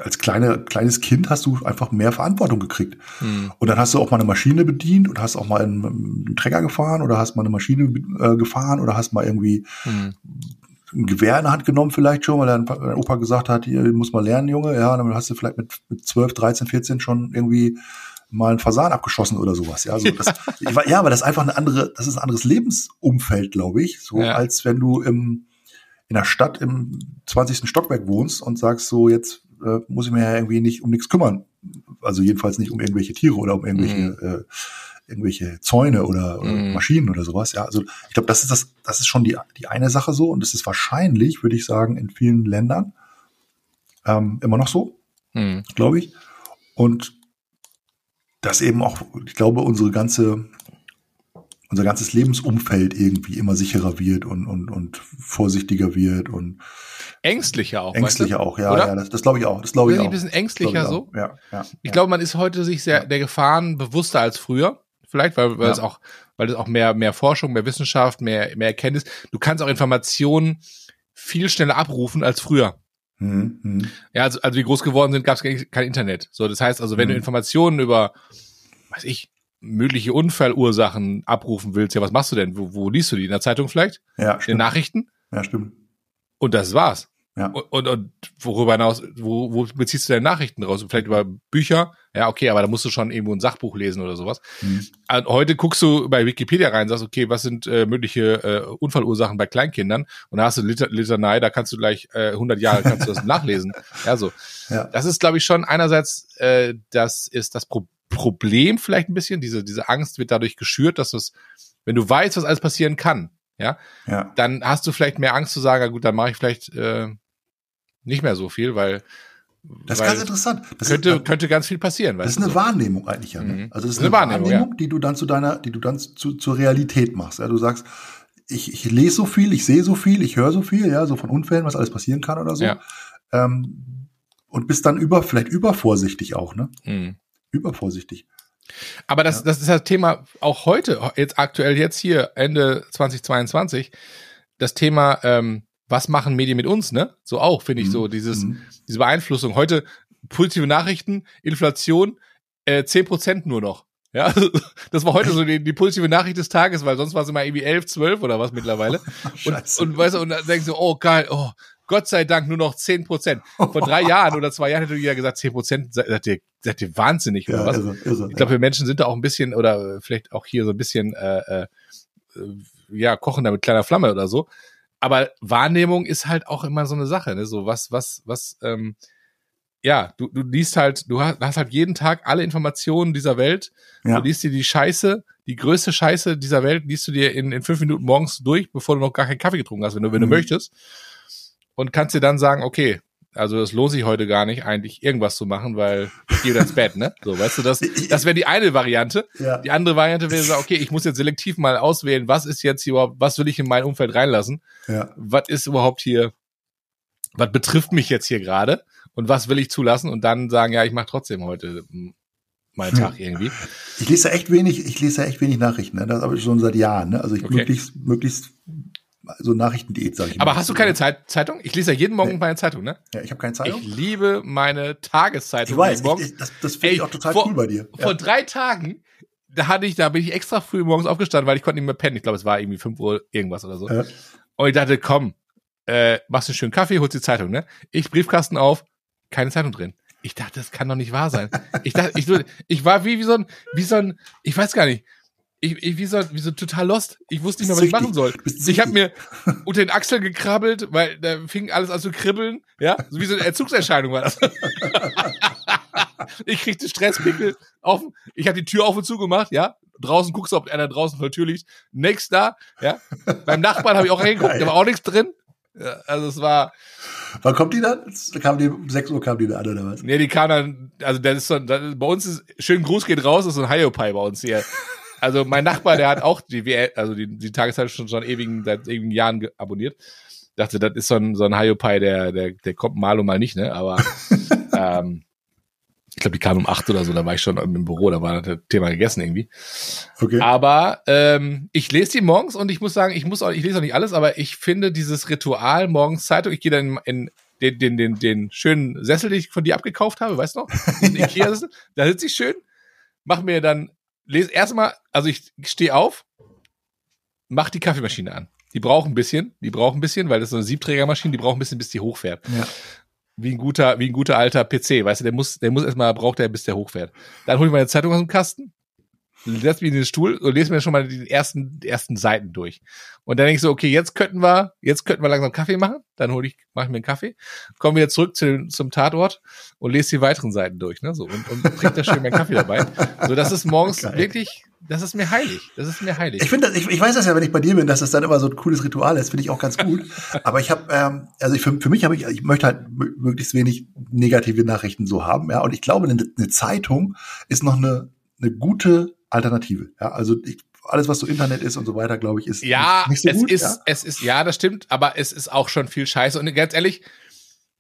[SPEAKER 2] als kleine, kleines Kind hast du einfach mehr Verantwortung gekriegt. Mhm. Und dann hast du auch mal eine Maschine bedient und hast auch mal einen, einen Trecker gefahren oder hast mal eine Maschine äh, gefahren oder hast mal irgendwie mhm. ein Gewehr in der Hand genommen vielleicht schon, weil dein, dein Opa gesagt hat, hier muss mal lernen, Junge. Ja, und dann hast du vielleicht mit, mit 12, 13, 14 schon irgendwie mal einen Fasan abgeschossen oder sowas. Ja, so das, <laughs> Ich war, ja, aber das ist einfach eine andere, das ist ein anderes Lebensumfeld, glaube ich, so
[SPEAKER 1] Ja.
[SPEAKER 2] als wenn du im, in der Stadt im 20. Stockwerk wohnst und sagst so, jetzt äh, muss ich mir ja irgendwie nicht um nichts kümmern. Also jedenfalls nicht um irgendwelche Tiere oder um irgendwelche,
[SPEAKER 1] Mhm.
[SPEAKER 2] äh, irgendwelche Zäune oder, oder
[SPEAKER 1] Mhm.
[SPEAKER 2] Maschinen oder sowas. Ja, also ich glaube, das ist das, das ist schon die, die eine Sache so und das ist wahrscheinlich, würde ich sagen, in vielen Ländern ähm, immer noch so
[SPEAKER 1] Hm.
[SPEAKER 2] glaube ich. Und dass eben auch, ich glaube, unsere ganze, unser ganzes Lebensumfeld irgendwie immer sicherer wird und, und, und vorsichtiger wird und
[SPEAKER 1] Ängstlicher auch.
[SPEAKER 2] ängstlicher
[SPEAKER 1] weißt
[SPEAKER 2] auch. Ja,
[SPEAKER 1] Oder?
[SPEAKER 2] ja, das, das glaube ich auch. Das
[SPEAKER 1] du?
[SPEAKER 2] glaube ich auch.
[SPEAKER 1] ein bisschen ängstlicher
[SPEAKER 2] ich
[SPEAKER 1] so?
[SPEAKER 2] Ja, ja.
[SPEAKER 1] Ich glaube, man ist heute sich sehr der Gefahren bewusster als früher. Vielleicht, weil, weil es auch, weil es auch mehr, mehr Forschung, mehr Wissenschaft, mehr, mehr Erkenntnis. Du kannst auch Informationen viel schneller abrufen als früher.
[SPEAKER 2] Hm, hm.
[SPEAKER 1] Ja, also, also wie groß geworden sind, gab es kein Internet. So, das heißt also, wenn du
[SPEAKER 2] Mhm.
[SPEAKER 1] Informationen über, weiß ich, mögliche Unfallursachen abrufen willst, ja, was machst du denn? Wo, wo liest du die? In der Zeitung vielleicht?
[SPEAKER 2] Ja,
[SPEAKER 1] In den. Nachrichten?
[SPEAKER 2] Ja, stimmt.
[SPEAKER 1] Und das war's.
[SPEAKER 2] Ja.
[SPEAKER 1] Und, und, und worüber hinaus, wo, wo beziehst du deine Nachrichten raus? Vielleicht über Bücher? Ja, okay, aber da musst du schon irgendwo ein Sachbuch lesen oder sowas.
[SPEAKER 2] Hm.
[SPEAKER 1] Und heute guckst du bei Wikipedia rein, sagst, okay, was sind äh, mögliche äh, Unfallursachen bei Kleinkindern? Und da hast du Liter, Litanei, da kannst du gleich äh, 100 Jahre kannst du das <laughs> nachlesen. Ja, so.
[SPEAKER 2] Ja.
[SPEAKER 1] Das ist, glaube ich, schon einerseits, äh, das ist das Pro Problem vielleicht ein bisschen. Diese, diese Angst wird dadurch geschürt, dass es, wenn du weißt, was alles passieren kann, ja,
[SPEAKER 2] Ja.
[SPEAKER 1] dann hast du vielleicht mehr Angst zu sagen, ja gut, dann mache ich vielleicht äh, nicht mehr so viel, weil,
[SPEAKER 2] Das ist ganz interessant. Das
[SPEAKER 1] könnte,
[SPEAKER 2] ist,
[SPEAKER 1] könnte ganz viel passieren.
[SPEAKER 2] das ist eine
[SPEAKER 1] so.
[SPEAKER 2] Wahrnehmung eigentlich, ja. Ne?
[SPEAKER 1] Mhm.
[SPEAKER 2] Also das ist
[SPEAKER 1] Eine
[SPEAKER 2] eine,
[SPEAKER 1] Wahrnehmung,
[SPEAKER 2] Wahrnehmung, die du dann zu deiner, die du dann zu, zur Realität machst. Ja, du sagst, ich, ich lese so viel, ich sehe so viel, ich höre so viel, ja, so von Unfällen, was alles passieren kann oder so.
[SPEAKER 1] Ja.
[SPEAKER 2] Ähm, und bist dann über, vielleicht übervorsichtig auch, ne?
[SPEAKER 1] Mhm.
[SPEAKER 2] Übervorsichtig.
[SPEAKER 1] Aber das,
[SPEAKER 2] Ja.
[SPEAKER 1] das ist das Thema auch heute, jetzt aktuell jetzt hier, Ende 2022, das Thema, ähm, was machen Medien mit uns, ne? So auch, finde ich
[SPEAKER 2] Mhm.
[SPEAKER 1] so, dieses,
[SPEAKER 2] Mhm.
[SPEAKER 1] diese Beeinflussung. Heute positive Nachrichten, Inflation, äh, 10% nur noch. Ja, <laughs> das war heute so die, die positive Nachricht des Tages, weil sonst war es immer irgendwie 11, 12 oder was mittlerweile. <laughs> Und,
[SPEAKER 2] Scheiße.
[SPEAKER 1] und weißt du, und dann denkst du, oh geil, oh, Gott sei Dank nur noch 10 Prozent. Vor drei <laughs> Jahren oder zwei Jahren hätte jeder gesagt, 10 Prozent, seid ihr, seid ihr wahnsinnig oder
[SPEAKER 2] ja,
[SPEAKER 1] was?
[SPEAKER 2] irre, irre,
[SPEAKER 1] Ich glaube, wir Menschen sind da auch ein bisschen, oder vielleicht auch hier so ein bisschen, äh, äh, äh, ja, kochen da mit kleiner Flamme oder so. Aber Wahrnehmung ist halt auch immer so eine Sache, ne? So was, was, was, ähm, ja, du, du liest halt, du hast, hast halt jeden Tag alle Informationen dieser Welt.
[SPEAKER 2] ja.
[SPEAKER 1] Du liest dir die Scheiße, die größte Scheiße dieser Welt, liest du dir in, in fünf Minuten morgens durch, bevor du noch gar keinen Kaffee getrunken hast, wenn du, wenn du
[SPEAKER 2] Mhm.
[SPEAKER 1] möchtest. Und kannst dir dann sagen, okay, also es lohnt sich heute gar nicht, eigentlich irgendwas zu machen, weil ich gehe wieder ins Bett, ne? So, weißt du, das, das wäre die eine Variante.
[SPEAKER 2] ja.
[SPEAKER 1] Die andere Variante wäre, so, okay, ich muss jetzt selektiv mal auswählen, was ist jetzt hier überhaupt, was will ich in mein Umfeld reinlassen?
[SPEAKER 2] ja.
[SPEAKER 1] Was ist überhaupt hier, was betrifft mich jetzt hier gerade? Und was will ich zulassen? Und dann sagen, ja, ich mache trotzdem heute mm, meinen
[SPEAKER 2] Hm.
[SPEAKER 1] Tag irgendwie.
[SPEAKER 2] Ich lese ja echt wenig, ich lese ja echt wenig Nachrichten, ne? Das aber schon seit Jahren, ne? Also ich
[SPEAKER 1] Okay.
[SPEAKER 2] möglichst, möglichst so Nachrichtendiät, sag ich
[SPEAKER 1] Aber
[SPEAKER 2] mal.
[SPEAKER 1] hast du keine Zeit Zeitung? Ich lese ja jeden Morgen
[SPEAKER 2] Nee.
[SPEAKER 1] meine Zeitung, ne?
[SPEAKER 2] Ja, ich habe keine Zeitung.
[SPEAKER 1] Ich liebe meine Tageszeitung.
[SPEAKER 2] Ich weiß,
[SPEAKER 1] jeden Morgen.
[SPEAKER 2] ich, ich, das, das finde ich auch total
[SPEAKER 1] vor-
[SPEAKER 2] cool bei dir.
[SPEAKER 1] Vor drei Tagen, da hatte ich, da bin ich extra früh morgens aufgestanden, weil ich konnte nicht mehr pennen. Ich glaube, es war irgendwie 5 Uhr irgendwas oder so.
[SPEAKER 2] Ja.
[SPEAKER 1] Und ich dachte, komm, äh, machst einen schönen Kaffee, holst die Zeitung, ne? Ich Briefkasten auf, keine Zeitung drin. Ich dachte, das kann doch nicht wahr sein. Ich dachte, ich, ich war wie, wie so ein, wie so ein, ich weiß gar nicht. Ich, ich wie so, wie so total lost. Ich wusste nicht mehr, was ich machen soll. Ich habe mir unter den Achseln gekrabbelt, weil da fing alles an zu kribbeln. Ja, so wie so eine Entzugserscheinung war das. <laughs> ich kriegte Stresspickel auf. Ich habe die Tür auf und zu gemacht, ja. Draußen guckst du, ob einer draußen vor der Tür liegt. Next da, ja. Beim Nachbarn habe ich auch reingeguckt, da war auch nichts drin. Ja, also es war,
[SPEAKER 2] Wann kommt die dann? Da kam die, um 6 Uhr kam die da an, oder was?
[SPEAKER 1] nee, die kam dann, also das ist so, das bei uns ist, schön Gruß geht raus, das ist so ein Hiopai bei uns hier. Also mein Nachbar, der hat auch die, WL also die, die Tageszeit schon schon ewigen, seit ewigen Jahren abonniert. Dachte, das ist so ein, so ein Hiopai, der, der, der kommt mal und mal nicht, ne, aber, <laughs> ähm, ich glaube, die kam um acht oder so, da war ich schon im Büro, da war das Thema gegessen irgendwie.
[SPEAKER 2] Okay.
[SPEAKER 1] Aber ähm, ich lese die morgens und ich muss sagen, ich muss auch, ich lese auch nicht alles, aber ich finde dieses Ritual morgens Zeitung, ich gehe dann in, in den, den, den, den schönen Sessel, den ich von dir abgekauft habe, weißt du noch? <laughs> Den Ikea-Sessel, da sitze ich schön, mach mir dann, lese erstmal, also ich stehe auf, mach die Kaffeemaschine an. Die braucht ein bisschen, die braucht ein bisschen, weil das ist so eine Siebträgermaschine, die braucht ein bisschen, bis die hochfährt.
[SPEAKER 2] Ja.
[SPEAKER 1] wie ein guter, wie ein guter alter PC, weißt du, der muss, der muss erstmal, braucht der, bis der hochfährt. Dann hole ich meine Zeitung aus dem Kasten, setz mich in den Stuhl und lese mir schon mal die ersten, ersten Seiten durch. Und dann denke ich so, okay, jetzt könnten wir, jetzt könnten wir langsam Kaffee machen. Dann hole ich, mache ich mir einen Kaffee, komme wieder zurück zu, zum Tatort und lese die weiteren Seiten durch, ne, so und, und trinke da schön meinen Kaffee dabei. So, das ist morgens Geil. wirklich, das ist mir heilig. Das ist mir heilig.
[SPEAKER 2] Ich finde, ich, ich weiß das ja, wenn ich bei dir bin, dass das dann immer so ein cooles Ritual ist. Finde ich auch ganz gut. Aber ich habe, ähm, also ich, für, für mich habe ich, ich möchte halt möglichst wenig negative Nachrichten so haben, ja. Und ich glaube, eine, eine Zeitung ist noch eine, eine gute Alternative. Ja, also ich, alles, was so Internet ist und so weiter, glaube ich, ist
[SPEAKER 1] ja,
[SPEAKER 2] nicht so
[SPEAKER 1] es
[SPEAKER 2] gut.
[SPEAKER 1] Ist,
[SPEAKER 2] ja?
[SPEAKER 1] Es ist, ja, das stimmt, aber es ist auch schon viel Scheiße. Und ganz ehrlich,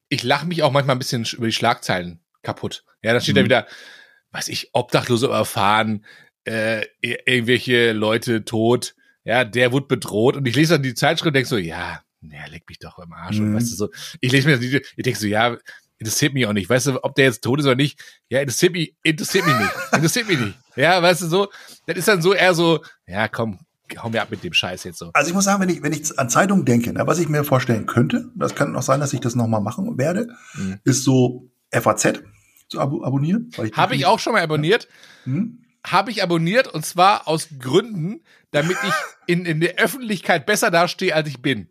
[SPEAKER 1] ich lache mich auch manchmal ein bisschen über die Schlagzeilen kaputt. Ja, da steht mhm. da wieder, weiß ich, Obdachlose überfahren, äh, irgendwelche Leute tot, ja, der wurde bedroht. Und ich lese dann die Zeitschrift und denke so, ja, ja, leg mich doch im Arsch. Mhm. Und weißt du so, ich lese mir das, ich denke so, ja, interessiert mich auch nicht. Weißt du, ob der jetzt tot ist oder nicht? Ja, interessiert mich, interessiert mich nicht. Interessiert mich nicht. Ja, weißt du so, das ist dann so eher so, ja, komm, hau mir ab mit dem Scheiß jetzt so.
[SPEAKER 2] Also ich muss sagen, wenn ich, wenn ich an Zeitungen denke, ne, was ich mir vorstellen könnte, das kann auch sein, dass ich das nochmal machen werde, mhm. ist so FAZ zu ab abonnieren.
[SPEAKER 1] Habe ich auch schon mal abonniert. Hm? Habe ich abonniert und zwar aus Gründen, damit ich in, in der Öffentlichkeit besser dastehe, als ich bin.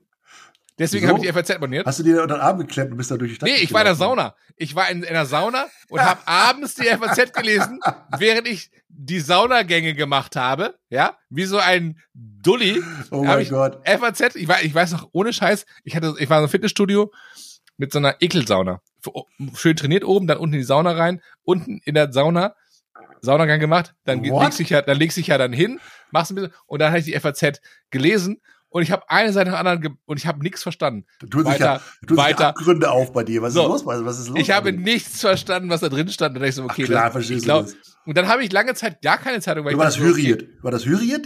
[SPEAKER 1] Deswegen habe ich die FAZ abonniert.
[SPEAKER 2] Hast du dir unter den Arm geklemmt und bist da durch die
[SPEAKER 1] Stadt Nee, ich war in der Sauna. Ich war in, in der Sauna und habe <laughs> abends die FAZ gelesen, während ich die Saunagänge gemacht habe. Ja, wie so ein Dulli.
[SPEAKER 2] Oh mein Gott.
[SPEAKER 1] FAZ, ich, war, ich weiß noch, ohne Scheiß, ich hatte, ich war in einem Fitnessstudio mit so einer Ekelsauna. Schön trainiert oben, dann unten in die Sauna rein, unten in der Sauna Saunagang gemacht, dann What? legst dich ja, dann legst dich ja dann hin, machst ein bisschen und dann habe ich die FAZ gelesen und ich habe eine Seite nach anderen und ich habe nichts verstanden.
[SPEAKER 2] Du weiter, du weiter. Gründe auf bei dir. Was so, ist los? Was ist los?
[SPEAKER 1] Ich habe nichts verstanden, was da drin stand. Und dann ich so, okay, Ach klar, das, ich glaub, Und dann habe ich lange Zeit gar keine Zeitung.
[SPEAKER 2] Weil war das? Okay. War das Hürriyet?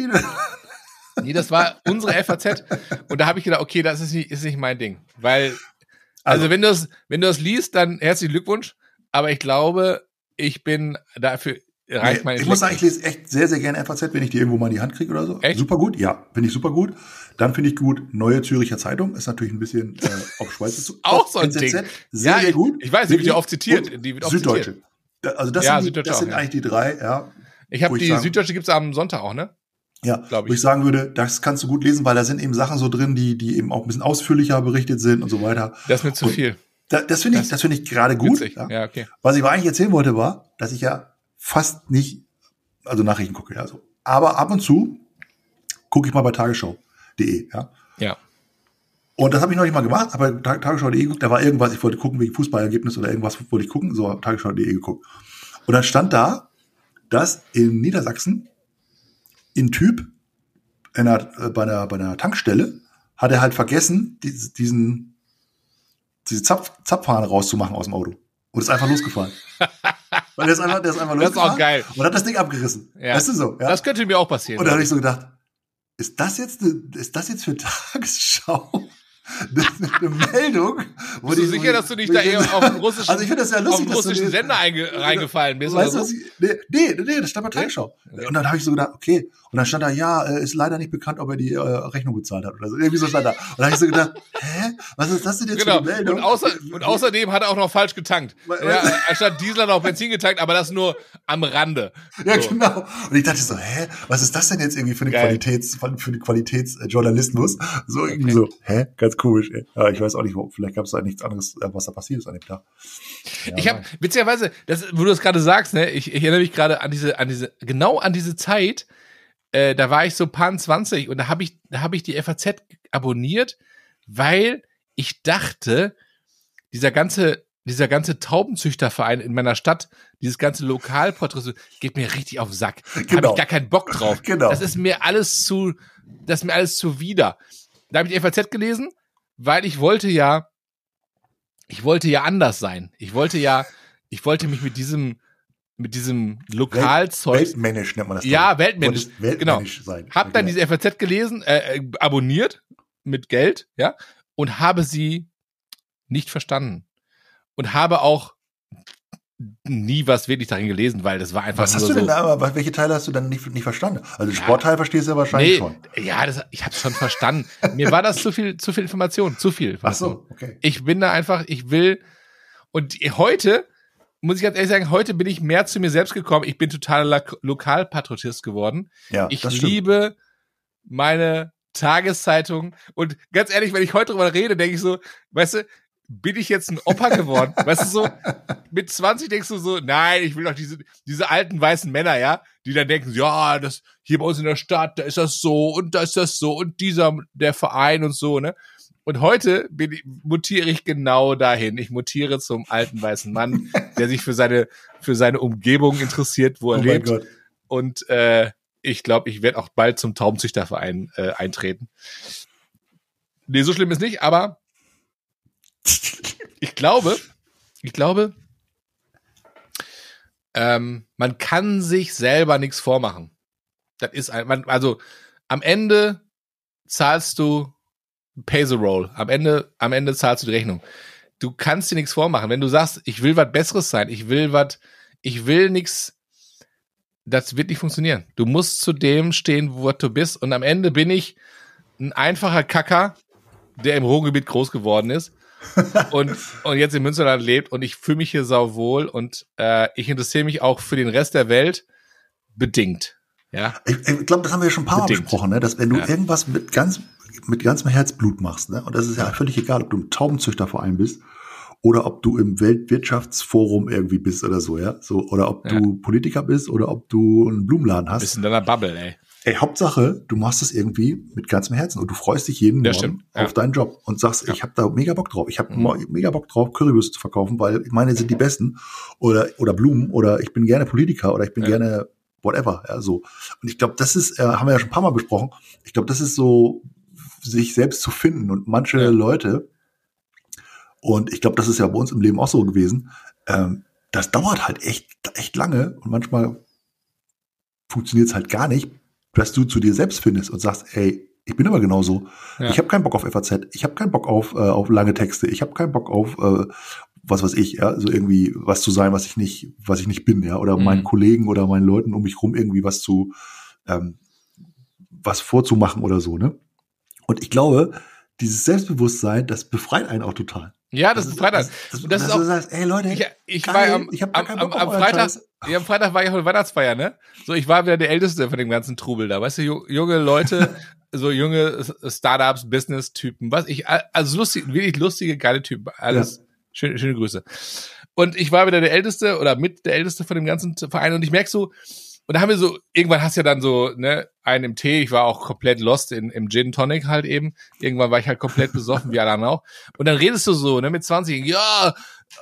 [SPEAKER 1] nee, das war unsere FAZ. Und da habe ich gedacht, okay, das ist nicht, ist nicht mein Ding. Weil, also, also wenn du es, wenn du es liest, dann herzlichen Glückwunsch. Aber ich glaube, ich bin dafür
[SPEAKER 2] reicht nee, Ich muss sagen, ich lese echt sehr, sehr gerne FAZ, wenn ich die irgendwo mal in die Hand kriege oder so. Echt? Super gut, ja, finde ich super gut. Dann finde ich gut, Neue Züricher Zeitung ist natürlich ein bisschen äh, auf Schweizer zu. <laughs>
[SPEAKER 1] Auch so ein NZZ, Ding.
[SPEAKER 2] Sehr, ja, sehr gut.
[SPEAKER 1] Ich, ich weiß, die wird ja oft zitiert. Die wird
[SPEAKER 2] oft Süddeutsche. Zitiert. Also das ja, sind, die, das sind ja. eigentlich die drei, ja.
[SPEAKER 1] Ich habe die sagen, Süddeutsche gibt's am Sonntag auch, ne?
[SPEAKER 2] Ja, glaube ich. Wo ich sagen würde, das kannst du gut lesen, weil da sind eben Sachen so drin, die, die eben auch ein bisschen ausführlicher berichtet sind und so weiter.
[SPEAKER 1] Das ist mir zu und viel.
[SPEAKER 2] Da, das finde ich, das finde ich gerade gut.
[SPEAKER 1] Ja. ja, okay.
[SPEAKER 2] Was ich aber eigentlich erzählen wollte, war, dass ich ja fast nicht also Nachrichten gucke, ja so. Aber ab und zu gucke ich mal bei tagesschau.de, ja.
[SPEAKER 1] Ja.
[SPEAKER 2] Und das habe ich noch nicht mal gemacht, aber tagesschau.de geguckt, da war irgendwas, ich wollte gucken wegen Fußballergebnis oder irgendwas wollte ich gucken, so tagesschau.de geguckt. Und dann stand da, dass in Niedersachsen ein Typ in einer, äh, bei, einer, bei einer Tankstelle hat er halt vergessen, diesen, diese Zapf, Zapfhahn rauszumachen aus dem Auto. Und ist einfach losgefahren. <laughs> Weil der ist einfach, der ist einfach <laughs>
[SPEAKER 1] Das ist auch geil.
[SPEAKER 2] Und hat das Ding abgerissen.
[SPEAKER 1] Ja. Weißt du so? Ja? Das könnte mir auch passieren.
[SPEAKER 2] Und da habe ich so gedacht, ist das jetzt, ist das jetzt für Tagesschau? Eine <laughs> Meldung.
[SPEAKER 1] Wo bist du sicher, dass du nicht da eher auf den russischen,
[SPEAKER 2] also ich das ja lustig, auf
[SPEAKER 1] russischen Sender reingefallen bist?
[SPEAKER 2] Weißt oder so? nee, nee, nee, das stand bei Tagesschau. Und dann habe ich so gedacht, okay. Und dann stand da, ja, äh, ist leider nicht bekannt, ob er die äh, Rechnung bezahlt hat oder so. Irgendwie so stand da. Und dann habe ich so gedacht, <laughs> hä? Was ist das denn jetzt genau. für eine Meldung?
[SPEAKER 1] Und, außer, und außerdem hat er auch noch falsch getankt. Ja, <laughs> anstatt Diesel hat er auch Benzin getankt, aber das nur am Rande.
[SPEAKER 2] Ja, so. genau. Und ich dachte so, hä? Was ist das denn jetzt irgendwie für eine Qualitäts, für eine Qualitätsjournalismus? So irgendwie okay. so, hä? Ganz komisch, ey. Ich weiß auch nicht, vielleicht gab es da nichts anderes, äh, was da passiert ist an dem Tag.
[SPEAKER 1] Ja, ich habe witzigerweise, das, wo du das gerade sagst, ne, ich, ich erinnere mich gerade an diese, an diese, genau an diese Zeit, äh, da war ich so paar 20 und da habe ich, da habe ich die FAZ abonniert, weil ich dachte, dieser ganze, dieser ganze Taubenzüchterverein in meiner Stadt, dieses ganze Lokalporträt, geht mir richtig auf den Sack. Da genau. habe ich gar keinen Bock drauf.
[SPEAKER 2] Genau.
[SPEAKER 1] Das ist mir alles zu, das ist mir alles zuwider. Da habe ich die FAZ gelesen, weil ich wollte ja, ich wollte ja anders sein. Ich wollte ja, ich wollte mich mit diesem, mit diesem Lokalzeug.
[SPEAKER 2] Welt, weltmännisch nennt man das.
[SPEAKER 1] Ja, weltmännisch. weltmännisch genau. Sein. Hab dann genau. diese FAZ gelesen, äh, äh, abonniert mit Geld, ja, und habe sie nicht verstanden. Und habe auch nie was wirklich darin gelesen, weil das war einfach
[SPEAKER 2] Was hast du so denn da, aber welche Teile hast du dann nicht, nicht verstanden? Also den ja, Sportteil verstehst du ja wahrscheinlich nee, schon.
[SPEAKER 1] Ja, das, ich habe schon verstanden. Mir war das zu viel, zu viel Information, zu viel.
[SPEAKER 2] Ach so, okay.
[SPEAKER 1] Ich bin da einfach, ich will, Und heute, muss ich ganz ehrlich sagen, heute bin ich mehr zu mir selbst gekommen. Ich bin totaler Lokalpatriotist geworden.
[SPEAKER 2] Ja,
[SPEAKER 1] ich
[SPEAKER 2] das stimmt.
[SPEAKER 1] liebe meine Tageszeitung. Und ganz ehrlich, wenn ich heute drüber rede, denke ich so, weißt du, bin ich jetzt ein Opa geworden? <laughs> weißt du so, mit 20 denkst du so, nein, ich will doch diese, diese alten weißen Männer, ja, die dann denken, ja, das, hier bei uns in der Stadt, da ist das so und da ist das so und dieser, der Verein und so, ne? Und heute bin ich, mutiere ich genau dahin. Ich mutiere zum alten weißen Mann, <laughs> der sich für seine, für seine Umgebung interessiert, wo er
[SPEAKER 2] Oh
[SPEAKER 1] lebt.
[SPEAKER 2] Gott.
[SPEAKER 1] Und äh, ich glaube, ich werde auch bald zum Taubenzüchterverein äh, eintreten. Nee, so schlimm ist nicht, aber ich glaube, ich glaube, ähm, man kann sich selber nichts vormachen. Das ist ein, man, also am Ende zahlst du pay the roll. Am Ende, am Ende zahlst du die Rechnung. Du kannst dir nichts vormachen. Wenn du sagst, ich will was Besseres sein, ich will was, ich will nichts, das wird nicht funktionieren. Du musst zu dem stehen, wo du bist. Und am Ende bin ich ein einfacher Kacker, der im Ruhrgebiet groß geworden ist und, und jetzt in Münsterland lebt und ich fühle mich hier sauwohl und äh, ich interessiere mich auch für den Rest der Welt bedingt. Ja,
[SPEAKER 2] Ich, ich glaube, das haben wir ja schon ein paar Mal
[SPEAKER 1] Bedingt.
[SPEAKER 2] besprochen, ne? dass wenn du
[SPEAKER 1] Ja.
[SPEAKER 2] irgendwas mit ganz mit ganzem Herzblut machst, ne? und das ist ja völlig egal, ob du im Taubenzüchterverein bist oder ob du im Weltwirtschaftsforum irgendwie bist oder so, ja, so oder ob
[SPEAKER 1] Ja.
[SPEAKER 2] du Politiker bist oder ob du einen Blumenladen hast.
[SPEAKER 1] bist in deiner Bubble, ey.
[SPEAKER 2] Ey, Hauptsache, du machst es irgendwie mit ganzem Herzen und du freust dich jeden
[SPEAKER 1] Ja,
[SPEAKER 2] Morgen.
[SPEAKER 1] Ja.
[SPEAKER 2] auf deinen Job und sagst,
[SPEAKER 1] Ja.
[SPEAKER 2] ich habe da mega Bock drauf. Ich habe
[SPEAKER 1] Mhm.
[SPEAKER 2] mega Bock drauf, Currywürste zu verkaufen, weil meine sind die besten oder oder Blumen oder ich bin gerne Politiker oder ich bin gerne whatever, ja, so. Und ich glaube, das ist äh, haben wir ja schon ein paar mal besprochen. Ich glaube, das ist so sich selbst zu finden und manche. Leute und ich glaube, das ist ja bei uns im Leben auch so gewesen. Ähm, das dauert halt echt echt lange und manchmal funktioniert es halt gar nicht, dass du zu dir selbst findest und sagst, ey, ich bin aber genauso.
[SPEAKER 1] Ja.
[SPEAKER 2] Ich habe keinen Bock auf FAZ, ich habe keinen Bock auf, äh, auf lange Texte, ich habe keinen Bock auf äh, was weiß ich, ja, so irgendwie was zu sein, was ich nicht, was ich nicht bin, ja, oder
[SPEAKER 1] Mhm.
[SPEAKER 2] meinen Kollegen oder meinen Leuten um mich rum irgendwie was zu, ähm, was vorzumachen oder so, ne? Und ich glaube, dieses Selbstbewusstsein, das befreit einen auch total.
[SPEAKER 1] Ja, das, ist Freitag.
[SPEAKER 2] Das, das,
[SPEAKER 1] das ist auch-
[SPEAKER 2] du sagst, ey Leute,
[SPEAKER 1] Ich, ich
[SPEAKER 2] geil,
[SPEAKER 1] war am,
[SPEAKER 2] ich hab gar
[SPEAKER 1] am,
[SPEAKER 2] keinen
[SPEAKER 1] am,
[SPEAKER 2] Bock
[SPEAKER 1] am Freitag, ja, am Freitag war ich auf der Weihnachtsfeier, ne? So, ich war wieder der Älteste von dem ganzen Trubel da. Weißt du, ju- junge Leute, <laughs> so junge Startups, Business-Typen, was ich, also lustig, wirklich lustige, geile Typen. Alles, schöne, schöne Grüße. Und ich war wieder der Älteste oder mit der Älteste von dem ganzen Verein und ich merk so, und da haben wir so, irgendwann hast du ja dann so, ne, einen im Tee, ich war auch komplett lost in, im Gin Tonic halt eben. Irgendwann war ich halt komplett besoffen, wie alle anderen auch. Und dann redest du so, ne, mit 20, ja,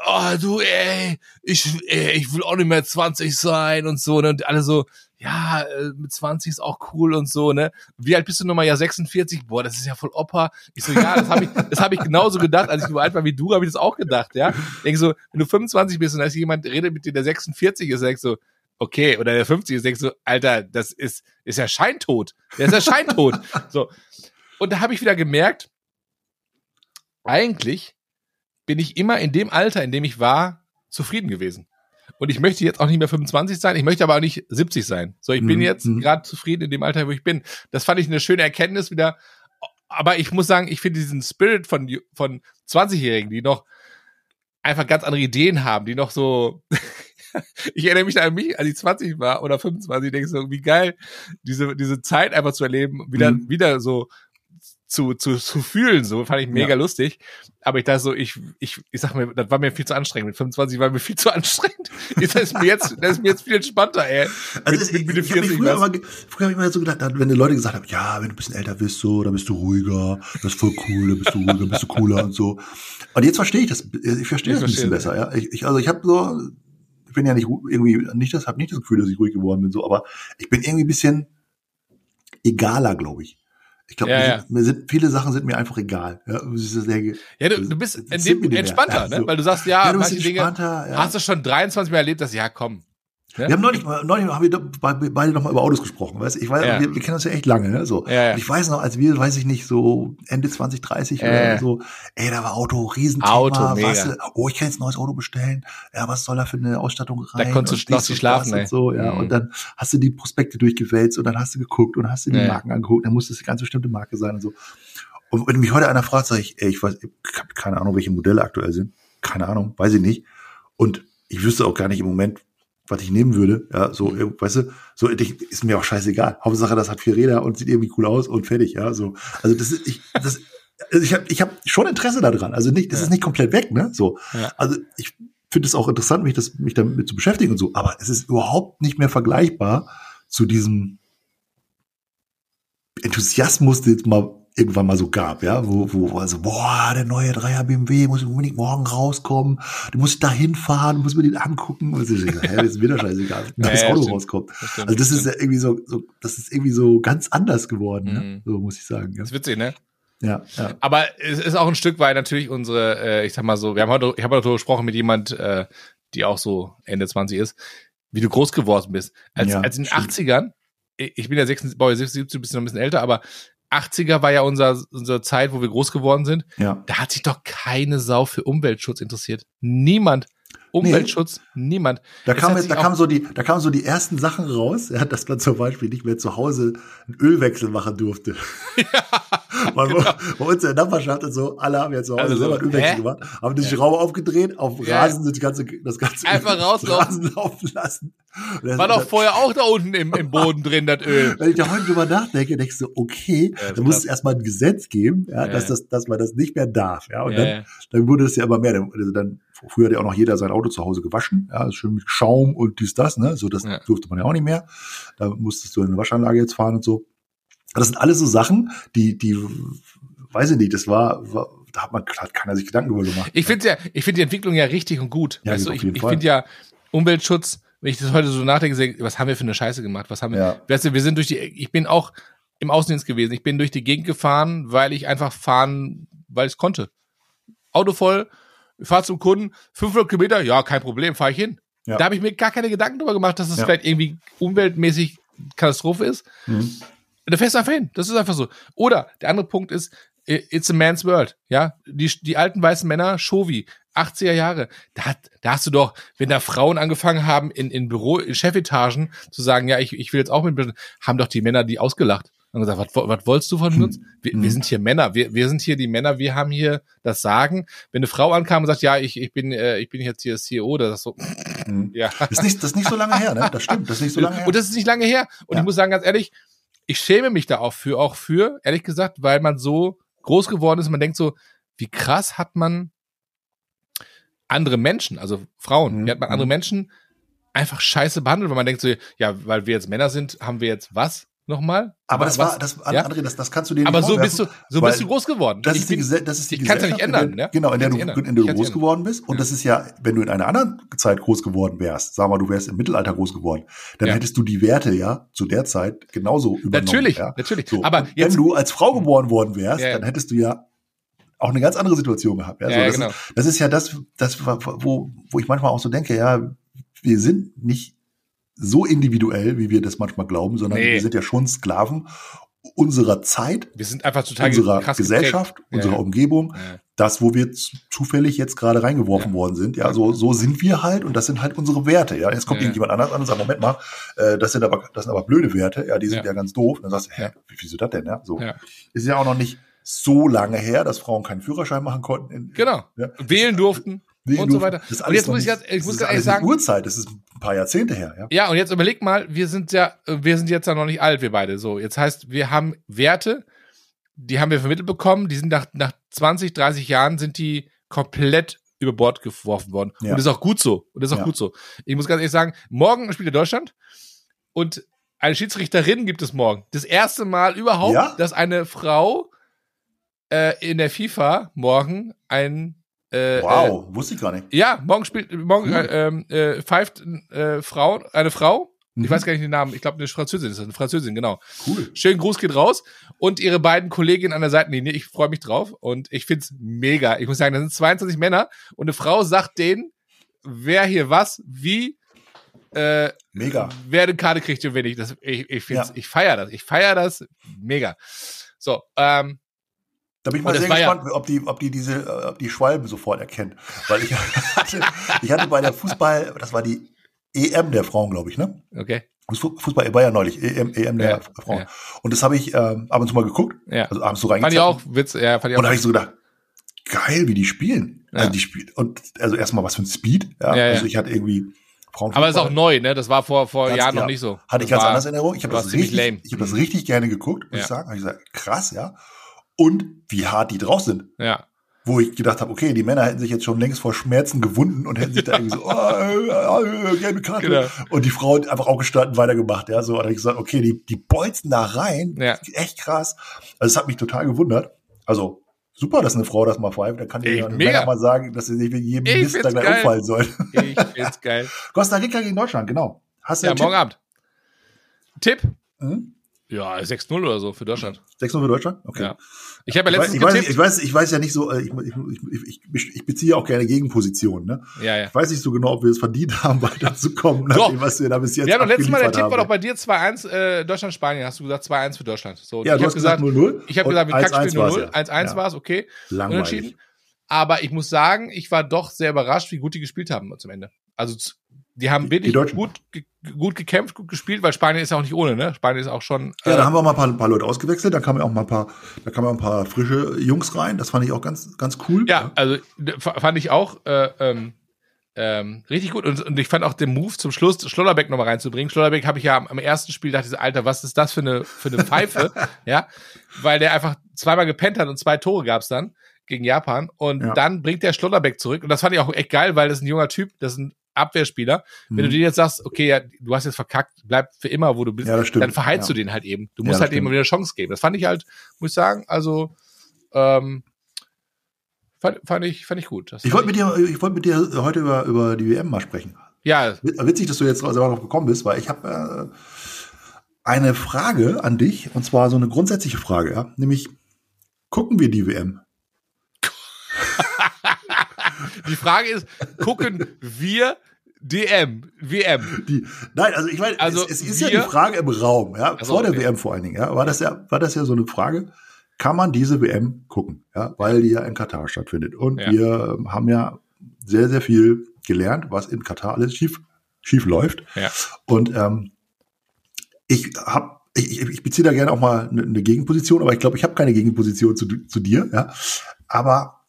[SPEAKER 1] oh, du, ey, ich, ey, ich will auch nicht mehr 20 sein und so, ne, und alle so, ja, äh, mit 20 ist auch cool und so, ne. Wie alt bist du nochmal? Ja, 46. Boah, das ist ja voll Opa. Ich so, ja, das habe ich, das habe ich genauso gedacht, als ich so alt war wie du, habe ich das auch gedacht, ja. Ich denke so, wenn du 25 bist und da ist jemand redet mit dir, der 46 ist, denkst du, okay, oder der 50 ist, denkst du, Alter, das ist, ist ja scheintot. Der ist ja scheintot. <laughs> so. Und da habe ich wieder gemerkt, eigentlich bin ich immer in dem Alter, in dem ich war, zufrieden gewesen. Und ich möchte jetzt auch nicht mehr 25 sein, ich möchte aber auch nicht 70 sein. So, ich bin
[SPEAKER 2] Mhm,
[SPEAKER 1] jetzt
[SPEAKER 2] mhm.
[SPEAKER 1] gerade zufrieden in dem Alter, wo ich bin. Das fand ich eine schöne Erkenntnis wieder. Aber ich muss sagen, ich finde diesen Spirit von, von 20-Jährigen, die noch einfach ganz andere Ideen haben, die noch so, ich erinnere mich an mich, als ich 20 war oder 25, denke so, wie geil, diese, diese Zeit einfach zu erleben, wieder,
[SPEAKER 2] Mhm.
[SPEAKER 1] wieder so zu, zu, zu fühlen, so fand ich mega
[SPEAKER 2] Ja.
[SPEAKER 1] lustig. Aber ich dachte so, ich, ich, ich sag mir, das war mir viel zu anstrengend. Mit 25 war mir viel zu anstrengend. <laughs> Das ist mir jetzt, das ist mir jetzt viel entspannter, ey.
[SPEAKER 2] Also
[SPEAKER 1] mit, mit, mit
[SPEAKER 2] ich, ich habe
[SPEAKER 1] 40
[SPEAKER 2] früher, früher hab ich immer so gedacht, wenn die Leute gesagt haben, ja, wenn du ein bisschen älter bist, so, dann bist du ruhiger, das ist voll cool, dann bist du ruhiger, bist du cooler und so. Und jetzt verstehe ich das, ich verstehe
[SPEAKER 1] Ich
[SPEAKER 2] das ein bisschen besser, ja. Ich, ich, also ich habe so, ich bin ja nicht irgendwie nicht das, habe nicht das Gefühl, dass ich ruhig geworden bin, so, aber ich bin irgendwie ein bisschen egaler, glaube ich. Ich glaube,
[SPEAKER 1] Ja, ja.
[SPEAKER 2] mir sind viele Sachen sind mir einfach egal. Ja, sehr
[SPEAKER 1] Ja, du, du bist entspannter, ne? Weil du sagst, ja,
[SPEAKER 2] ja, du bist
[SPEAKER 1] manche Dinge hast du schon 23 Mal erlebt, dass ja, komm. Ne?
[SPEAKER 2] Wir haben neulich, mal- neulich haben wir beide noch mal über Autos gesprochen, weißt? Ich weiß,
[SPEAKER 1] Ja.
[SPEAKER 2] wir, wir kennen uns ja echt lange, ne? So.
[SPEAKER 1] Ja, ja.
[SPEAKER 2] Ich weiß noch, als wir, weiß ich nicht, so Ende 2030
[SPEAKER 1] Ja,
[SPEAKER 2] oder
[SPEAKER 1] ja.
[SPEAKER 2] so, ey, da war Auto, Riesenthema,
[SPEAKER 1] Auto, mega.
[SPEAKER 2] was, oh, ich kann jetzt ein neues Auto bestellen, ja, was soll da für eine Ausstattung rein?
[SPEAKER 1] konntest du
[SPEAKER 2] dies
[SPEAKER 1] nicht schlafen.
[SPEAKER 2] Und so, ja.
[SPEAKER 1] Mhm.
[SPEAKER 2] Und dann hast du die Prospekte durchgewälzt und dann hast du geguckt und hast du die
[SPEAKER 1] Ja, ja.
[SPEAKER 2] Marken angeguckt, dann musste es eine ganz bestimmte Marke sein und so. Und wenn mich heute einer fragt, sage ich, ey, ich weiß, ich habe keine Ahnung, welche Modelle aktuell sind. keine Ahnung, weiß ich nicht. Und ich wüsste auch gar nicht im Moment, was ich nehmen würde. Ja, so,
[SPEAKER 1] Mhm.
[SPEAKER 2] weißt du, so ist mir auch scheißegal. Hauptsache, das hat vier Räder und sieht irgendwie cool aus und fertig. Ja, so. Also das ist, ich, das, also ich habe ich hab schon Interesse daran. Also nicht, das
[SPEAKER 1] Ja.
[SPEAKER 2] ist nicht komplett weg, ne? So.
[SPEAKER 1] Ja.
[SPEAKER 2] Also ich finde es auch interessant, mich, das, mich damit zu beschäftigen und so. Aber es ist überhaupt nicht mehr vergleichbar zu diesem Enthusiasmus, den es mal irgendwann mal so gab, ja, wo, wo, also, boah, der neue 3er BMW muss unbedingt morgen rauskommen, du musst da hinfahren, du musst mir den angucken. Und ich so, hä, das ist mir doch scheißegal, wenn <laughs>
[SPEAKER 1] Ja,
[SPEAKER 2] das
[SPEAKER 1] ja,
[SPEAKER 2] Auto
[SPEAKER 1] stimmt.
[SPEAKER 2] rauskommt.
[SPEAKER 1] Das stimmt,
[SPEAKER 2] Also das ist
[SPEAKER 1] stimmt.
[SPEAKER 2] ja irgendwie so, so, das ist irgendwie so ganz anders geworden, ne?
[SPEAKER 1] Mhm.
[SPEAKER 2] so muss ich sagen. Ja,
[SPEAKER 1] Das ist witzig, ne?
[SPEAKER 2] ja. ja.
[SPEAKER 1] Aber es ist auch ein Stück weit natürlich unsere, äh, ich sag mal so, wir haben heute, ich habe heute gesprochen mit jemand, äh, die auch so Ende 20 ist, wie du groß geworden bist. Als,
[SPEAKER 2] Ja,
[SPEAKER 1] als in den
[SPEAKER 2] stimmt.
[SPEAKER 1] 80ern, ich bin ja 76, Baujahr 76, bist noch ein bisschen älter, aber 80er war ja unser, unsere Zeit, wo wir groß geworden sind.
[SPEAKER 2] ja.
[SPEAKER 1] Da hat sich doch keine Sau für Umweltschutz interessiert. Niemand. Umweltschutz, niemand.
[SPEAKER 2] Da
[SPEAKER 1] Es
[SPEAKER 2] kam jetzt, da kamen so die, da kamen so die ersten Sachen raus, ja, dass man zum Beispiel nicht mehr zu Hause einen Ölwechsel machen durfte. <laughs> Man, Bei uns in der Nachbarschaft und so, alle haben ja zu Hause
[SPEAKER 1] Also so,
[SPEAKER 2] selber einen Ölwechsel
[SPEAKER 1] hä?
[SPEAKER 2] gemacht, haben die Schraube aufgedreht, auf
[SPEAKER 1] Ja.
[SPEAKER 2] Rasen das ganze, das ganze
[SPEAKER 1] Einfach rauslaufen.
[SPEAKER 2] Rasen laufen lassen. Das-
[SPEAKER 1] War doch vorher auch da unten im, im Boden drin, das Öl.
[SPEAKER 2] wenn ich da heute drüber nachdenke, denkst du, okay,
[SPEAKER 1] Ja,
[SPEAKER 2] da muss es erstmal ein Gesetz geben, ja,
[SPEAKER 1] Ja,
[SPEAKER 2] dass,
[SPEAKER 1] ja.
[SPEAKER 2] das, dass man das nicht mehr darf. Ja, und
[SPEAKER 1] Ja,
[SPEAKER 2] dann,
[SPEAKER 1] ja.
[SPEAKER 2] dann wurde es ja immer mehr. Dann, also dann, früher hat ja auch noch jeder sein Auto zu Hause gewaschen, ja, schön mit Schaum und dies, das, ne? So, das
[SPEAKER 1] Ja.
[SPEAKER 2] durfte man ja auch nicht mehr. Da musstest du in eine Waschanlage jetzt fahren und so. Das sind alles so Sachen, die, die, weiß ich nicht, das war, war da hat man, hat keiner sich Gedanken darüber gemacht.
[SPEAKER 1] Ich finde ja, ich finde die Entwicklung ja richtig und gut.
[SPEAKER 2] Ja,
[SPEAKER 1] weißt du,
[SPEAKER 2] auf
[SPEAKER 1] ich ich finde ja Umweltschutz, wenn ich das heute so nachdenke, was haben wir für eine Scheiße gemacht? Was haben wir?
[SPEAKER 2] Ja.
[SPEAKER 1] Weißt du, wir sind durch die, ich bin auch im Außendienst gewesen. Ich bin durch die Gegend gefahren, weil ich einfach fahren, weil ich es konnte. Auto voll, fahr zum Kunden, 500 Kilometer, ja, kein Problem, fahre ich hin.
[SPEAKER 2] Ja.
[SPEAKER 1] Da habe ich mir gar keine Gedanken darüber gemacht, dass es
[SPEAKER 2] Ja.
[SPEAKER 1] vielleicht irgendwie umweltmäßig Katastrophe ist.
[SPEAKER 2] Mhm.
[SPEAKER 1] Da fährst du einfach hin. Das ist einfach so. Oder der andere Punkt ist, it's a man's world. Ja, die, die alten weißen Männer, Shovi, 80er Jahre. Da, hat, da hast du doch, wenn da Frauen angefangen haben, in, in Büro, in Chefetagen zu sagen, ja, ich, ich will jetzt auch mit, haben doch die Männer die ausgelacht. Und gesagt, was, was wolltest du von uns? Wir, wir
[SPEAKER 2] Mhm.
[SPEAKER 1] sind hier Männer. Wir, wir sind hier die Männer. Wir haben hier das Sagen. Wenn eine Frau ankam und sagt, ja, ich, ich bin, äh, ich bin jetzt hier CEO, das ist so,
[SPEAKER 2] Mhm. <laughs>
[SPEAKER 1] ja.
[SPEAKER 2] Das ist nicht, das ist nicht so lange her, ne? Das stimmt, das ist nicht so lange her.
[SPEAKER 1] Und das ist nicht lange her. Und
[SPEAKER 2] Ja.
[SPEAKER 1] ich muss sagen, ganz ehrlich, ich schäme mich da auch für, auch für, ehrlich gesagt, weil man so groß geworden ist. Man denkt so, wie krass hat man andere Menschen, also Frauen,
[SPEAKER 2] Mhm.
[SPEAKER 1] wie hat man andere Menschen einfach scheiße behandelt, weil man denkt so, ja, weil wir jetzt Männer sind, haben wir jetzt was nochmal?
[SPEAKER 2] aber das
[SPEAKER 1] was?
[SPEAKER 2] war, das,
[SPEAKER 1] Ja?
[SPEAKER 2] André, das, das kannst du dir nicht
[SPEAKER 1] Aber so bist du, so bist du groß geworden.
[SPEAKER 2] Das
[SPEAKER 1] Ich
[SPEAKER 2] ist, die, Gese- das ist die
[SPEAKER 1] ich kann's ja nicht
[SPEAKER 2] Gesellschaft,
[SPEAKER 1] ändern,
[SPEAKER 2] in der,
[SPEAKER 1] ne?
[SPEAKER 2] Genau, in der du, in der du groß geworden bist. Und
[SPEAKER 1] Ja.
[SPEAKER 2] das ist ja, wenn du in einer anderen Zeit groß geworden wärst, sag mal, du wärst im Mittelalter groß geworden, dann
[SPEAKER 1] Ja.
[SPEAKER 2] hättest du die Werte ja zu der Zeit genauso übernommen.
[SPEAKER 1] Natürlich,
[SPEAKER 2] ja.
[SPEAKER 1] natürlich.
[SPEAKER 2] So,
[SPEAKER 1] Aber jetzt,
[SPEAKER 2] wenn du als Frau geboren worden wärst,
[SPEAKER 1] Ja, ja.
[SPEAKER 2] dann hättest du ja auch eine ganz andere Situation gehabt. Ja,
[SPEAKER 1] Ja,
[SPEAKER 2] so,
[SPEAKER 1] ja,
[SPEAKER 2] das,
[SPEAKER 1] genau.
[SPEAKER 2] ist, das ist ja das, das, wo, wo ich manchmal auch so denke, ja, wir sind nicht so individuell, wie wir das manchmal glauben, sondern
[SPEAKER 1] Nee.
[SPEAKER 2] wir sind ja schon Sklaven unserer Zeit,
[SPEAKER 1] wir sind einfach total
[SPEAKER 2] unserer Gesellschaft,
[SPEAKER 1] geprägt.
[SPEAKER 2] Unserer
[SPEAKER 1] ja.
[SPEAKER 2] Umgebung,
[SPEAKER 1] Ja.
[SPEAKER 2] das, wo wir zufällig jetzt gerade reingeworfen
[SPEAKER 1] Ja.
[SPEAKER 2] worden sind. Ja, so, so sind wir halt und das sind halt unsere Werte. Ja, jetzt kommt irgendjemand anders an und sagt, Moment mal, äh, das sind aber, das sind aber blöde Werte. Ja, die sind
[SPEAKER 1] Ja.
[SPEAKER 2] ganz doof. Und dann sagst du, hä, wie, wieso das denn? Ja, so. Ist ja auch noch nicht so lange her, dass Frauen keinen Führerschein machen konnten. In,
[SPEAKER 1] Genau. Wählen durften.
[SPEAKER 2] Nee,
[SPEAKER 1] und so weiter.
[SPEAKER 2] Das ist
[SPEAKER 1] Und jetzt muss ich ganz- ich
[SPEAKER 2] das
[SPEAKER 1] muss ehrlich
[SPEAKER 2] nicht Uhrzeit, das ist ein paar Jahrzehnte her. Ja,
[SPEAKER 1] Ja, und jetzt überleg mal, wir sind ja, wir sind jetzt ja noch nicht alt, wir beide. So, jetzt heißt, wir haben Werte, die haben wir vermittelt bekommen, die sind nach, nach 20, 30 Jahren sind die komplett über Bord geworfen worden.
[SPEAKER 2] Ja.
[SPEAKER 1] Und das ist auch gut so. Und das ist auch
[SPEAKER 2] Ja.
[SPEAKER 1] gut so. Ich muss ganz ehrlich sagen, morgen spielt ja Deutschland und eine Schiedsrichterin gibt es morgen. Das erste Mal überhaupt,
[SPEAKER 2] Ja?
[SPEAKER 1] dass eine Frau äh, in der FIFA morgen ein äh, äh,
[SPEAKER 2] wow, wusste ich gar nicht.
[SPEAKER 1] ja, morgen spielt, morgen
[SPEAKER 2] Cool.
[SPEAKER 1] äh, äh, pfeift äh, Frau, eine Frau,
[SPEAKER 2] Mhm.
[SPEAKER 1] ich weiß gar nicht den Namen, ich glaube eine Französin ist das, eine Französin, genau.
[SPEAKER 2] Cool.
[SPEAKER 1] Schönen Gruß geht raus und ihre beiden Kolleginnen an der Seitenlinie, ich freue mich drauf und ich find's mega. Ich muss sagen, da sind 22 Männer und eine Frau sagt denen, wer hier was, wie, äh,
[SPEAKER 2] Mega.
[SPEAKER 1] wer eine Karte kriegt und wer nicht. Das, ich ich, find's,
[SPEAKER 2] Ja.
[SPEAKER 1] ich feier das, ich feier das mega. So, ähm,
[SPEAKER 2] Da bin ich mal
[SPEAKER 1] das
[SPEAKER 2] sehr
[SPEAKER 1] war ja-
[SPEAKER 2] gespannt, ob die, ob die diese, äh, ob die Schwalben sofort erkennt. Weil ich <laughs> hatte, ich hatte bei der Fußball, das war die EM der Frauen, glaube ich, ne?
[SPEAKER 1] okay.
[SPEAKER 2] Das Fu- Fußball war ja neulich, EM, EM der
[SPEAKER 1] Ja,
[SPEAKER 2] Frauen.
[SPEAKER 1] ja.
[SPEAKER 2] Und das habe ich ähm, ab und zu mal geguckt,
[SPEAKER 1] Ja.
[SPEAKER 2] also abends so
[SPEAKER 1] Fand
[SPEAKER 2] reingezapft.
[SPEAKER 1] ich auch Witz, ja, fand ich auch.
[SPEAKER 2] Und da habe ich so gedacht, geil, wie die spielen.
[SPEAKER 1] Ja.
[SPEAKER 2] Also die spielen und also erstmal was für ein Speed. Ja, also ich hatte irgendwie Frauen.
[SPEAKER 1] Aber ist auch neu, ne? Das war vor, vor
[SPEAKER 2] Ganz-
[SPEAKER 1] Jahren
[SPEAKER 2] ja.
[SPEAKER 1] noch nicht so.
[SPEAKER 2] Hatte ich
[SPEAKER 1] Das
[SPEAKER 2] ganz
[SPEAKER 1] war-
[SPEAKER 2] anders in Erinnerung. Ich habe das richtig, ich habe das richtig gerne geguckt, muss ich sagen. Hab ich gesagt, krass, ja. Und wie hart die drauf sind.
[SPEAKER 1] Ja.
[SPEAKER 2] Wo ich gedacht habe, okay, die Männer hätten sich jetzt schon längst vor Schmerzen gewunden und hätten sich da irgendwie so, <laughs> oh, äh, äh, gelbe Karte.
[SPEAKER 1] Genau.
[SPEAKER 2] Und die Frau hat einfach auch gestanden weitergemacht, ja. So, hab ich gesagt, okay, die, die bolzen da rein.
[SPEAKER 1] Ja.
[SPEAKER 2] Echt krass. Also, es hat mich total gewundert. Also, super, dass eine Frau das mal pfeift. Dann kann
[SPEAKER 1] Ey,
[SPEAKER 2] ja. Männer mal sagen, dass sie sich wegen jedem
[SPEAKER 1] Ich
[SPEAKER 2] Mist da gleich
[SPEAKER 1] geil.
[SPEAKER 2] umfallen sollen.
[SPEAKER 1] Ich find's geil. <laughs>
[SPEAKER 2] Costa Rica gegen Deutschland, genau. Hast du
[SPEAKER 1] Ja, morgen Abend. Tipp?
[SPEAKER 2] Hm?
[SPEAKER 1] Ja, 6-0 oder so für Deutschland.
[SPEAKER 2] 6 für Deutschland? Okay.
[SPEAKER 1] Ja. Ich habe ja letztens
[SPEAKER 2] ich, weiß,
[SPEAKER 1] getippt.
[SPEAKER 2] ich, weiß, ich weiß ja nicht so, äh, ich, ich, ich, ich beziehe auch gerne Gegenpositionen. Ne?
[SPEAKER 1] ja, ja.
[SPEAKER 2] Ich weiß nicht so genau, ob wir es verdient <laughs> haben, weiterzukommen,
[SPEAKER 1] Doch.
[SPEAKER 2] dem, was wir da bis jetzt
[SPEAKER 1] Wir haben doch letztes Mal, der Tipp war doch bei dir 2-1 äh, Deutschland-Spanien. Hast du gesagt 2-1 für Deutschland. So,
[SPEAKER 2] Ja,
[SPEAKER 1] ich
[SPEAKER 2] du hast gesagt 0-0.
[SPEAKER 1] Ich habe gesagt, mit
[SPEAKER 2] 1-1
[SPEAKER 1] Kackspiel
[SPEAKER 2] war's
[SPEAKER 1] 0-0.
[SPEAKER 2] ja.
[SPEAKER 1] 1-1
[SPEAKER 2] Ja.
[SPEAKER 1] war es, okay.
[SPEAKER 2] Langweilig.
[SPEAKER 1] Unentschieden. Aber ich muss sagen, ich war doch sehr überrascht, wie gut die gespielt haben zum Ende. Also die haben
[SPEAKER 2] Die
[SPEAKER 1] wirklich
[SPEAKER 2] Deutschen.
[SPEAKER 1] gut, gut gekämpft, gut gespielt, weil Spanien ist ja auch nicht ohne, ne? Spanien ist auch schon.
[SPEAKER 2] Ja,
[SPEAKER 1] äh,
[SPEAKER 2] da haben wir auch mal ein paar, ein paar Leute ausgewechselt, da kamen auch mal ein paar, da kamen auch ein paar frische Jungs rein. Das fand ich auch ganz, ganz cool.
[SPEAKER 1] Ja, also d- f- fand ich auch äh, ähm, ähm, richtig gut. Und, und ich fand auch den Move zum Schluss, Schlotterbeck nochmal reinzubringen. Schlotterbeck habe ich ja am, am ersten Spiel dachte ich so, Alter, was ist das für eine, für eine Pfeife? <laughs> ja, weil der einfach zweimal gepennt hat und zwei Tore gab's dann gegen Japan. Und
[SPEAKER 2] Ja.
[SPEAKER 1] dann bringt der Schlotterbeck zurück. Und das fand ich auch echt geil, weil das ist ein junger Typ, das ist ein Abwehrspieler. Wenn du
[SPEAKER 2] Mhm.
[SPEAKER 1] dir jetzt sagst, okay, ja, du hast jetzt verkackt, bleib für immer, wo du bist,
[SPEAKER 2] Ja,
[SPEAKER 1] dann verheizt
[SPEAKER 2] Ja.
[SPEAKER 1] du den halt eben. Du musst halt eben
[SPEAKER 2] stimmt.
[SPEAKER 1] wieder eine Chance geben. Das fand ich halt, muss ich sagen, also ähm, fand, fand ich fand ich gut. Das
[SPEAKER 2] Ich wollte mit dir, ich wollte mit dir heute über, über die WM mal sprechen.
[SPEAKER 1] ja,
[SPEAKER 2] Witzig, dass du jetzt selber drauf gekommen bist, weil ich habe äh, eine Frage an dich, und zwar so eine grundsätzliche Frage, ja? nämlich, gucken wir die WM? <laughs>
[SPEAKER 1] die Frage ist, gucken wir DM, WM?
[SPEAKER 2] Die, nein, also ich meine,
[SPEAKER 1] Also
[SPEAKER 2] es, es ist ja
[SPEAKER 1] wir-
[SPEAKER 2] die Frage im Raum, ja,
[SPEAKER 1] Also,
[SPEAKER 2] vor der
[SPEAKER 1] okay.
[SPEAKER 2] WM vor allen Dingen, ja, war das ja, war das ja so eine Frage, kann man diese WM gucken, ja, weil die ja in Katar stattfindet. Und
[SPEAKER 1] Ja.
[SPEAKER 2] wir haben ja sehr, sehr viel gelernt, was in Katar alles schief, schief läuft.
[SPEAKER 1] Ja.
[SPEAKER 2] Und ähm, ich habe ich, ich beziehe da gerne auch mal eine, eine Gegenposition, aber ich glaube, ich habe keine Gegenposition zu, zu dir, ja. Aber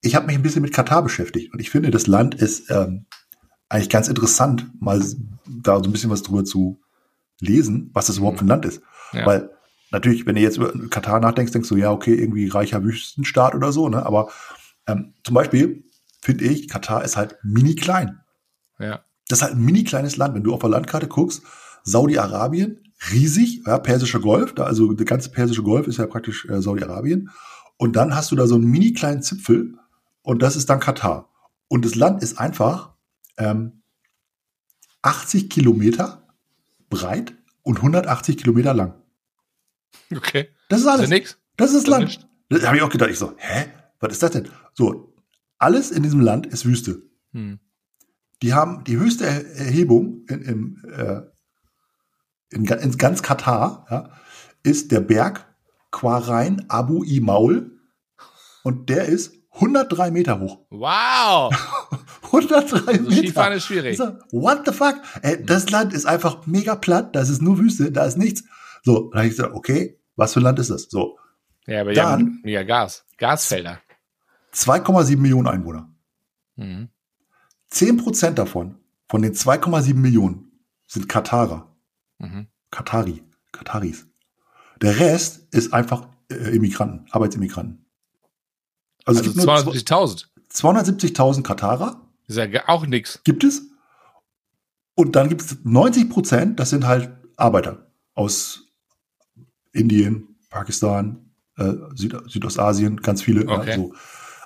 [SPEAKER 2] ich habe mich ein bisschen mit Katar beschäftigt und ich finde, das Land ist ähm, eigentlich ganz interessant, mal da so ein bisschen was drüber zu lesen, was das überhaupt für ein Land ist.
[SPEAKER 1] Ja.
[SPEAKER 2] Weil natürlich, wenn du jetzt über Katar nachdenkst, denkst du, ja, okay, irgendwie reicher Wüstenstaat oder so, ne? Aber ähm, zum Beispiel finde ich, Katar ist halt mini klein.
[SPEAKER 1] Ja.
[SPEAKER 2] Das ist halt ein mini kleines Land. Wenn du auf der Landkarte guckst, Saudi-Arabien, riesig, ja, Persischer Golf, da, also der ganze Persische Golf ist ja praktisch äh, Saudi-Arabien. Und dann hast du da so einen mini kleinen Zipfel und das ist dann Katar. Und das Land ist einfach ähm, 80 Kilometer breit und 180 Kilometer lang.
[SPEAKER 1] Okay.
[SPEAKER 2] Das ist alles.
[SPEAKER 1] Also nix.
[SPEAKER 2] Das ist das
[SPEAKER 1] Das
[SPEAKER 2] Land.
[SPEAKER 1] nicht.
[SPEAKER 2] Da habe ich auch gedacht, ich so, hä? Was ist das denn? So, alles in diesem Land ist Wüste.
[SPEAKER 1] Hm.
[SPEAKER 2] Die haben die höchste Er- Erhebung in, in, äh, in, in ganz Katar, ja, ist der Berg Quarain Abu Imaul und der ist 103 Meter hoch.
[SPEAKER 1] Wow. <laughs>
[SPEAKER 2] 103
[SPEAKER 1] Also
[SPEAKER 2] Meter.
[SPEAKER 1] Skifahren ist schwierig.
[SPEAKER 2] What the fuck? Ey, das Land ist einfach mega platt, das ist nur Wüste, da ist nichts. So, dann habe ich gesagt, okay, was für ein Land ist das? So,
[SPEAKER 1] Ja, aber
[SPEAKER 2] Dann-
[SPEAKER 1] mega Gas. Gasfelder.
[SPEAKER 2] 2,7 Millionen Einwohner.
[SPEAKER 1] Mhm.
[SPEAKER 2] 10% davon, von den 2,7 Millionen, sind Katarer.
[SPEAKER 1] Mhm.
[SPEAKER 2] Katari, Kataris. Der Rest ist einfach äh, Immigranten, Arbeitsimmigranten. Also,
[SPEAKER 1] Also
[SPEAKER 2] es gibt nur
[SPEAKER 1] 270.000.
[SPEAKER 2] 270.000 Katarer,
[SPEAKER 1] Ist ja auch nix.
[SPEAKER 2] gibt es. Und dann gibt es 90 Prozent, das sind halt Arbeiter aus Indien, Pakistan, äh, Süd Südostasien, ganz viele.
[SPEAKER 1] Okay.
[SPEAKER 2] Ja, so.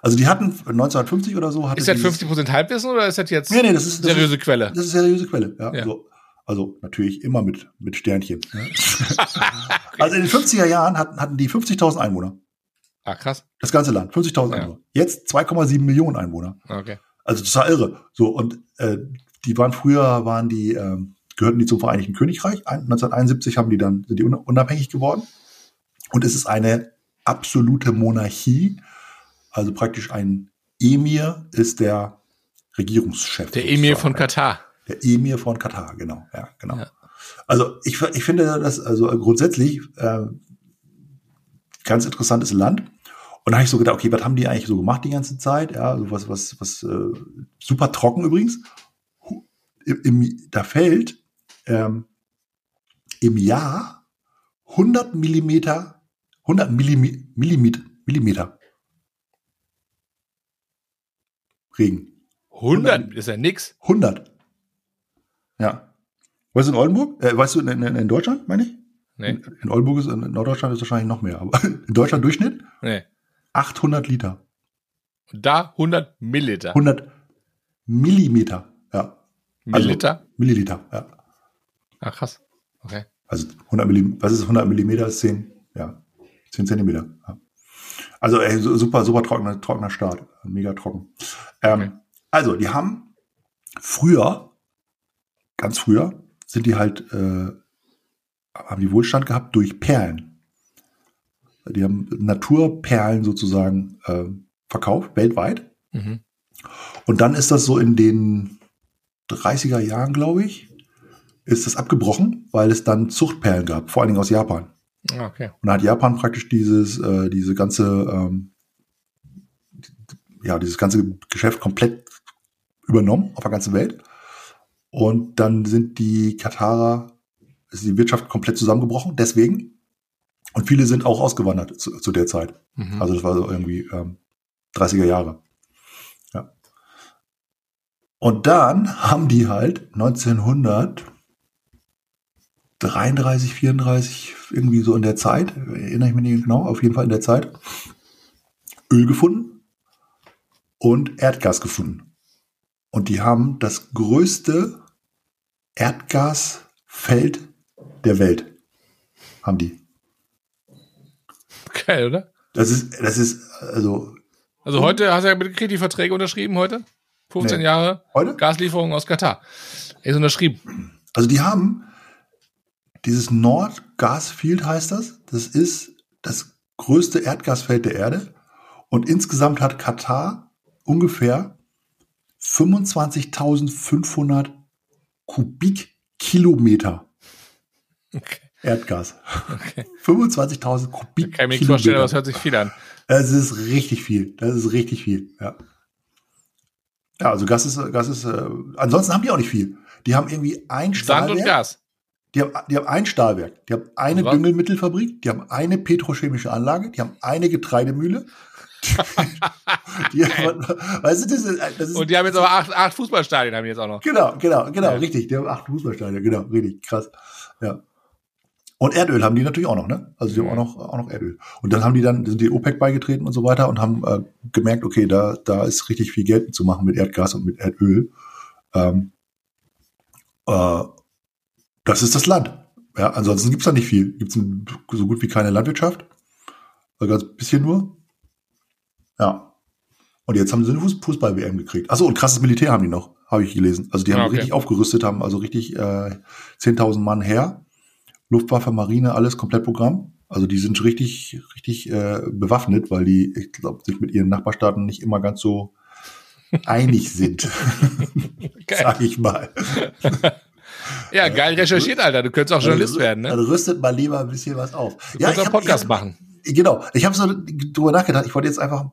[SPEAKER 2] Also die hatten 1950 oder so. Hatte
[SPEAKER 1] Ist das
[SPEAKER 2] dieses-
[SPEAKER 1] 50% Halbwissen oder ist das jetzt
[SPEAKER 2] Nee, nee, das ist, das
[SPEAKER 1] seriöse
[SPEAKER 2] ist,
[SPEAKER 1] Quelle?
[SPEAKER 2] Das ist seriöse Quelle, ja.
[SPEAKER 1] Ja.
[SPEAKER 2] So. Also natürlich immer mit, mit Sternchen. Ne? <laughs> Also in den 50er Jahren hatten, hatten die 50.000 Einwohner.
[SPEAKER 1] Ah, krass.
[SPEAKER 2] Das ganze Land, 50.000
[SPEAKER 1] Ja.
[SPEAKER 2] Einwohner. Jetzt 2,7 Millionen Einwohner.
[SPEAKER 1] Okay.
[SPEAKER 2] Also total irre. So, und äh, die waren früher, waren die, ähm, gehörten die zum Vereinigten Königreich. Ein, 1971 haben die dann, sind die un- unabhängig geworden. Und es ist eine absolute Monarchie. Also praktisch ein Emir ist der Regierungschef.
[SPEAKER 1] Der Emir von Katar.
[SPEAKER 2] Der Emir von Katar, genau, ja, genau.
[SPEAKER 1] Ja.
[SPEAKER 2] Also ich, ich finde das also grundsätzlich äh, ganz interessantes Land. Und da habe ich so gedacht, okay, was haben die eigentlich so gemacht die ganze Zeit? Ja, so was, was, was, äh, super trocken übrigens. Im, im, da fällt ähm, im Jahr 100 Millimeter, 100 Millimeter, Millimeter Regen.
[SPEAKER 1] 100, 100 ist ja nix.
[SPEAKER 2] 100. Ja. Weißt du in Oldenburg? Äh, weißt du in, in, in Deutschland, meine ich?
[SPEAKER 1] Nee.
[SPEAKER 2] In, Oldenburg ist, in Norddeutschland ist wahrscheinlich noch mehr, aber <laughs> in Deutschland Durchschnitt?
[SPEAKER 1] Nee.
[SPEAKER 2] 800 Liter.
[SPEAKER 1] Und da 100 Milliliter.
[SPEAKER 2] 100 Millimeter, ja.
[SPEAKER 1] Milliliter?
[SPEAKER 2] Also, Milliliter, ja.
[SPEAKER 1] Ach, krass. Okay.
[SPEAKER 2] Also 100 Millimeter, was ist 100 Millimeter? Ist 10, ja, 10 Zentimeter. Ja. Also ey, super, super trockener, trockener Start. Mega trocken. Ähm, okay. Also, die haben früher, ganz früher, sind die halt, äh, haben die Wohlstand gehabt durch Perlen. Die haben Naturperlen sozusagen äh, verkauft, weltweit. Mhm. Und dann ist das so in den 30er Jahren, glaube ich, ist das abgebrochen, weil es dann Zuchtperlen gab, vor allen Dingen aus Japan.
[SPEAKER 1] Ah, okay.
[SPEAKER 2] Und dann hat Japan praktisch dieses, äh, diese ganze, ähm, ja, dieses ganze Geschäft komplett übernommen auf der ganzen Welt. Und dann sind die Katarer, ist die Wirtschaft komplett zusammengebrochen, deswegen. Und viele sind auch ausgewandert zu, zu der Zeit. Mhm. Also das war so irgendwie ähm, 30er Jahre. Ja. Und dann haben die halt 1900 33, 34, irgendwie so in der Zeit, erinnere ich mich nicht genau, auf jeden Fall in der Zeit, Öl gefunden und Erdgas gefunden. Und die haben das größte Erdgasfeld der Welt. Haben die.
[SPEAKER 1] Geil, oder?
[SPEAKER 2] Das ist, das ist, also.
[SPEAKER 1] Also heute hast du ja mitgekriegt, die Verträge unterschrieben heute? 15 nee. Jahre
[SPEAKER 2] heute?
[SPEAKER 1] Gaslieferung aus Katar. Ist unterschrieben.
[SPEAKER 2] Also die haben dieses Nordgasfield heißt das. Das ist das größte Erdgasfeld der Erde. Und insgesamt hat Katar ungefähr 25.500 Kubikkilometer okay. Erdgas. Okay. 25.000 Kubikkilometer.
[SPEAKER 1] Kann ich mir vorstellen, aber das hört sich viel an.
[SPEAKER 2] Das ist richtig viel. Das ist richtig viel, ja. Ja, also Gas ist, Gas ist, äh, ansonsten haben die auch nicht viel. Die haben irgendwie ein
[SPEAKER 1] Stahlwerk. Sand und Gas.
[SPEAKER 2] Die haben, die haben ein Stahlwerk, die haben eine Was? Düngelmittelfabrik, die haben eine petrochemische Anlage, die haben eine Getreidemühle.
[SPEAKER 1] die haben, <laughs> weißt du, das ist, das ist, Und die haben jetzt aber acht, acht Fußballstadien, haben die jetzt auch noch.
[SPEAKER 2] Genau, genau, genau, ja. richtig. Die haben acht Fußballstadien, genau, richtig, krass. Ja. Und Erdöl haben die natürlich auch noch, ne? Also die haben auch noch, auch noch Erdöl. Und dann haben die dann, sind die OPEC beigetreten und so weiter und haben äh, gemerkt, okay, da, da ist richtig viel Geld zu machen mit Erdgas und mit Erdöl. Ähm, äh, das ist das Land. Ja, ansonsten gibt's da nicht viel. Gibt's so gut wie keine Landwirtschaft. Also ganz bisschen nur. Ja. Und jetzt haben sie eine Fußball-WM gekriegt. Achso, und krasses Militär haben die noch, habe ich gelesen. Also die haben ah, okay. richtig aufgerüstet, haben also richtig äh, 10.000 Mann her. Luftwaffe, Marine, alles komplett Programm. Also die sind richtig, richtig äh, bewaffnet, weil die, ich glaube, sich mit ihren Nachbarstaaten nicht immer ganz so <laughs> einig sind. Sag ich mal. <laughs>
[SPEAKER 1] Ja, geil recherchiert, Alter. Du könntest auch Journalist werden, ne?
[SPEAKER 2] Dann rüstet mal lieber ein bisschen was auf.
[SPEAKER 1] Du ja, kannst einen Podcast hab, machen.
[SPEAKER 2] Genau. Ich habe so drüber nachgedacht. Ich wollte jetzt einfach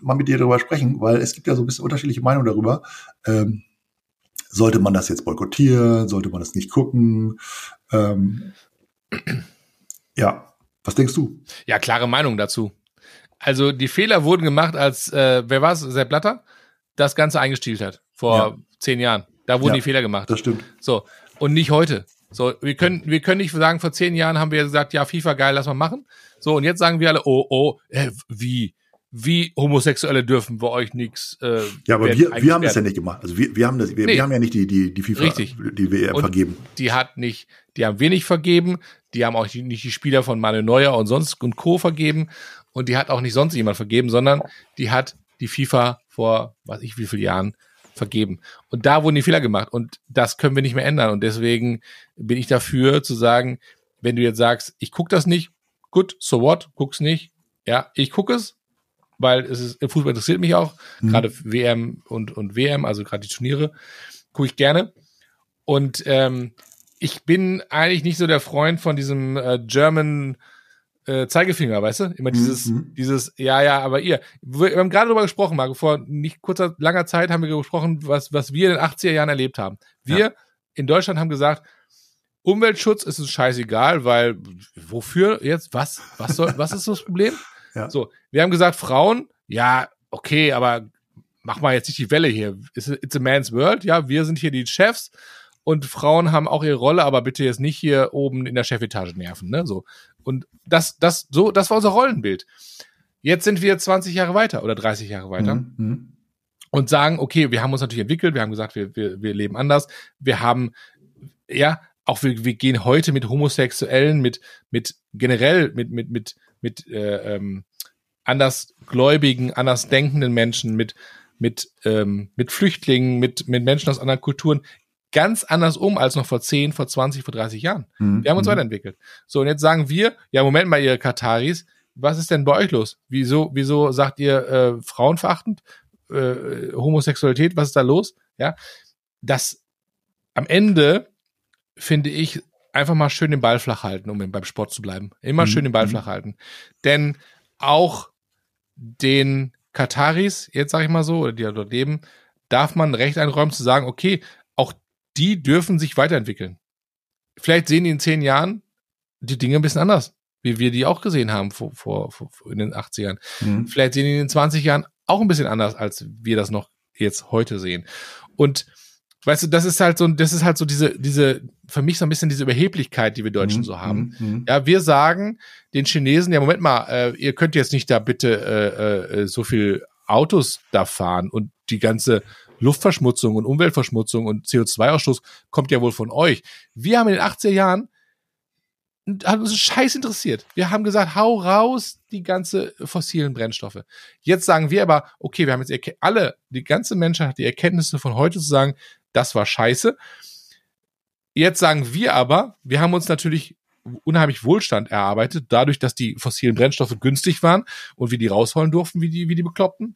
[SPEAKER 2] mal mit dir darüber sprechen, weil es gibt ja so ein bisschen unterschiedliche Meinungen darüber. Ähm, sollte man das jetzt boykottieren? Sollte man das nicht gucken? Ähm, <clears throat> ja, was denkst du?
[SPEAKER 1] Ja, klare Meinung dazu. Also die Fehler wurden gemacht, als äh, wer war es, Sepp Blatter, das Ganze eingestielt hat vor ja. zehn Jahren. Da wurden ja, die Fehler gemacht.
[SPEAKER 2] Das stimmt.
[SPEAKER 1] So und nicht heute. So, wir können, wir können nicht sagen, vor zehn Jahren haben wir gesagt, ja, FIFA geil, lass mal machen. So, und jetzt sagen wir alle, oh, oh, äh, wie, wie Homosexuelle dürfen bei euch nichts. Äh,
[SPEAKER 2] ja, aber wir, wir haben das ja nicht gemacht. Also wir, wir haben das, wir, nee. wir haben ja nicht die, die, die FIFA,
[SPEAKER 1] Richtig.
[SPEAKER 2] die WM und vergeben.
[SPEAKER 1] Die hat nicht, die haben wenig vergeben, die haben auch nicht die Spieler von Manuel Neuer und sonst und Co. vergeben und die hat auch nicht sonst jemand vergeben, sondern die hat die FIFA vor, weiß ich wie vielen Jahren vergeben. Und da wurden die Fehler gemacht und das können wir nicht mehr ändern. Und deswegen bin ich dafür zu sagen, wenn du jetzt sagst, ich gucke das nicht, gut, so what, guck's nicht. Ja, ich gucke es, weil es ist, Fußball interessiert mich auch, mhm. gerade WM und, und WM, also gerade die Turniere, gucke ich gerne. Und ähm, ich bin eigentlich nicht so der Freund von diesem äh, German äh, Zeigefinger, weißt du? Immer dieses, mhm. dieses, ja, ja, aber ihr. Wir haben gerade darüber gesprochen, Marco, vor nicht kurzer, langer Zeit haben wir gesprochen, was, was wir in den 80er Jahren erlebt haben. Wir ja. in Deutschland haben gesagt, Umweltschutz ist uns scheißegal, weil wofür jetzt? Was? Was soll, was ist das Problem? <laughs> Ja. So, wir haben gesagt, Frauen, ja, okay, aber mach mal jetzt nicht die Welle hier. It's a, it's a man's world, ja, wir sind hier die Chefs und Frauen haben auch ihre Rolle, aber bitte jetzt nicht hier oben in der Chefetage nerven, ne? So. Und das, das, so, das war unser Rollenbild. Jetzt sind wir 20 Jahre weiter oder 30 Jahre weiter. Mhm. mhm. Und sagen, okay, wir haben uns natürlich entwickelt, wir haben gesagt, wir, wir, wir leben anders. Wir haben, ja, auch wir, wir gehen heute mit Homosexuellen, mit, mit generell, mit, mit, mit, mit äh, ähm, andersgläubigen, andersdenkenden Menschen, mit, mit, ähm, mit Flüchtlingen, mit, mit Menschen aus anderen Kulturen ganz anders um als noch vor 10, vor 20, vor 30 Jahren. Mhm. Wir haben uns mhm. weiterentwickelt. So, und jetzt sagen wir, ja, Moment mal, ihr Kataris, was ist denn bei euch los? Wieso, wieso sagt ihr äh, frauenverachtend, äh, Homosexualität, was ist da los? Ja, das am Ende finde ich einfach mal schön den Ball flach halten, um beim Sport zu bleiben. Immer mhm. schön den Ball mhm. flach halten. Denn auch den Kataris, jetzt sage ich mal so, oder die dort leben, darf man Recht einräumen zu sagen, okay, die dürfen sich weiterentwickeln. Vielleicht sehen die in zehn Jahren die Dinge ein bisschen anders, wie wir die auch gesehen haben vor, vor, vor in den 80ern. Mhm. Vielleicht sehen die in den 20 Jahren auch ein bisschen anders, als wir das noch jetzt heute sehen. Und weißt du, das ist halt so, das ist halt so diese, diese, für mich so ein bisschen diese Überheblichkeit, die wir Deutschen mhm. so haben. Mhm. mhm. Ja, wir sagen den Chinesen, ja, Moment mal, äh, ihr könnt jetzt nicht da bitte äh, äh, so viel Autos da fahren und die ganze Luftverschmutzung und Umweltverschmutzung und CO2-Ausstoß kommt ja wohl von euch. Wir haben in den 80er Jahren hat uns scheiß interessiert. Wir haben gesagt, hau raus die ganze fossilen Brennstoffe. Jetzt sagen wir aber, okay, wir haben jetzt alle, die ganze Menschheit hat die Erkenntnisse von heute zu sagen, das war scheiße. Jetzt sagen wir aber, wir haben uns natürlich unheimlich Wohlstand erarbeitet, dadurch, dass die fossilen Brennstoffe günstig waren und wir die rausholen durften, wie die, wie die Bekloppten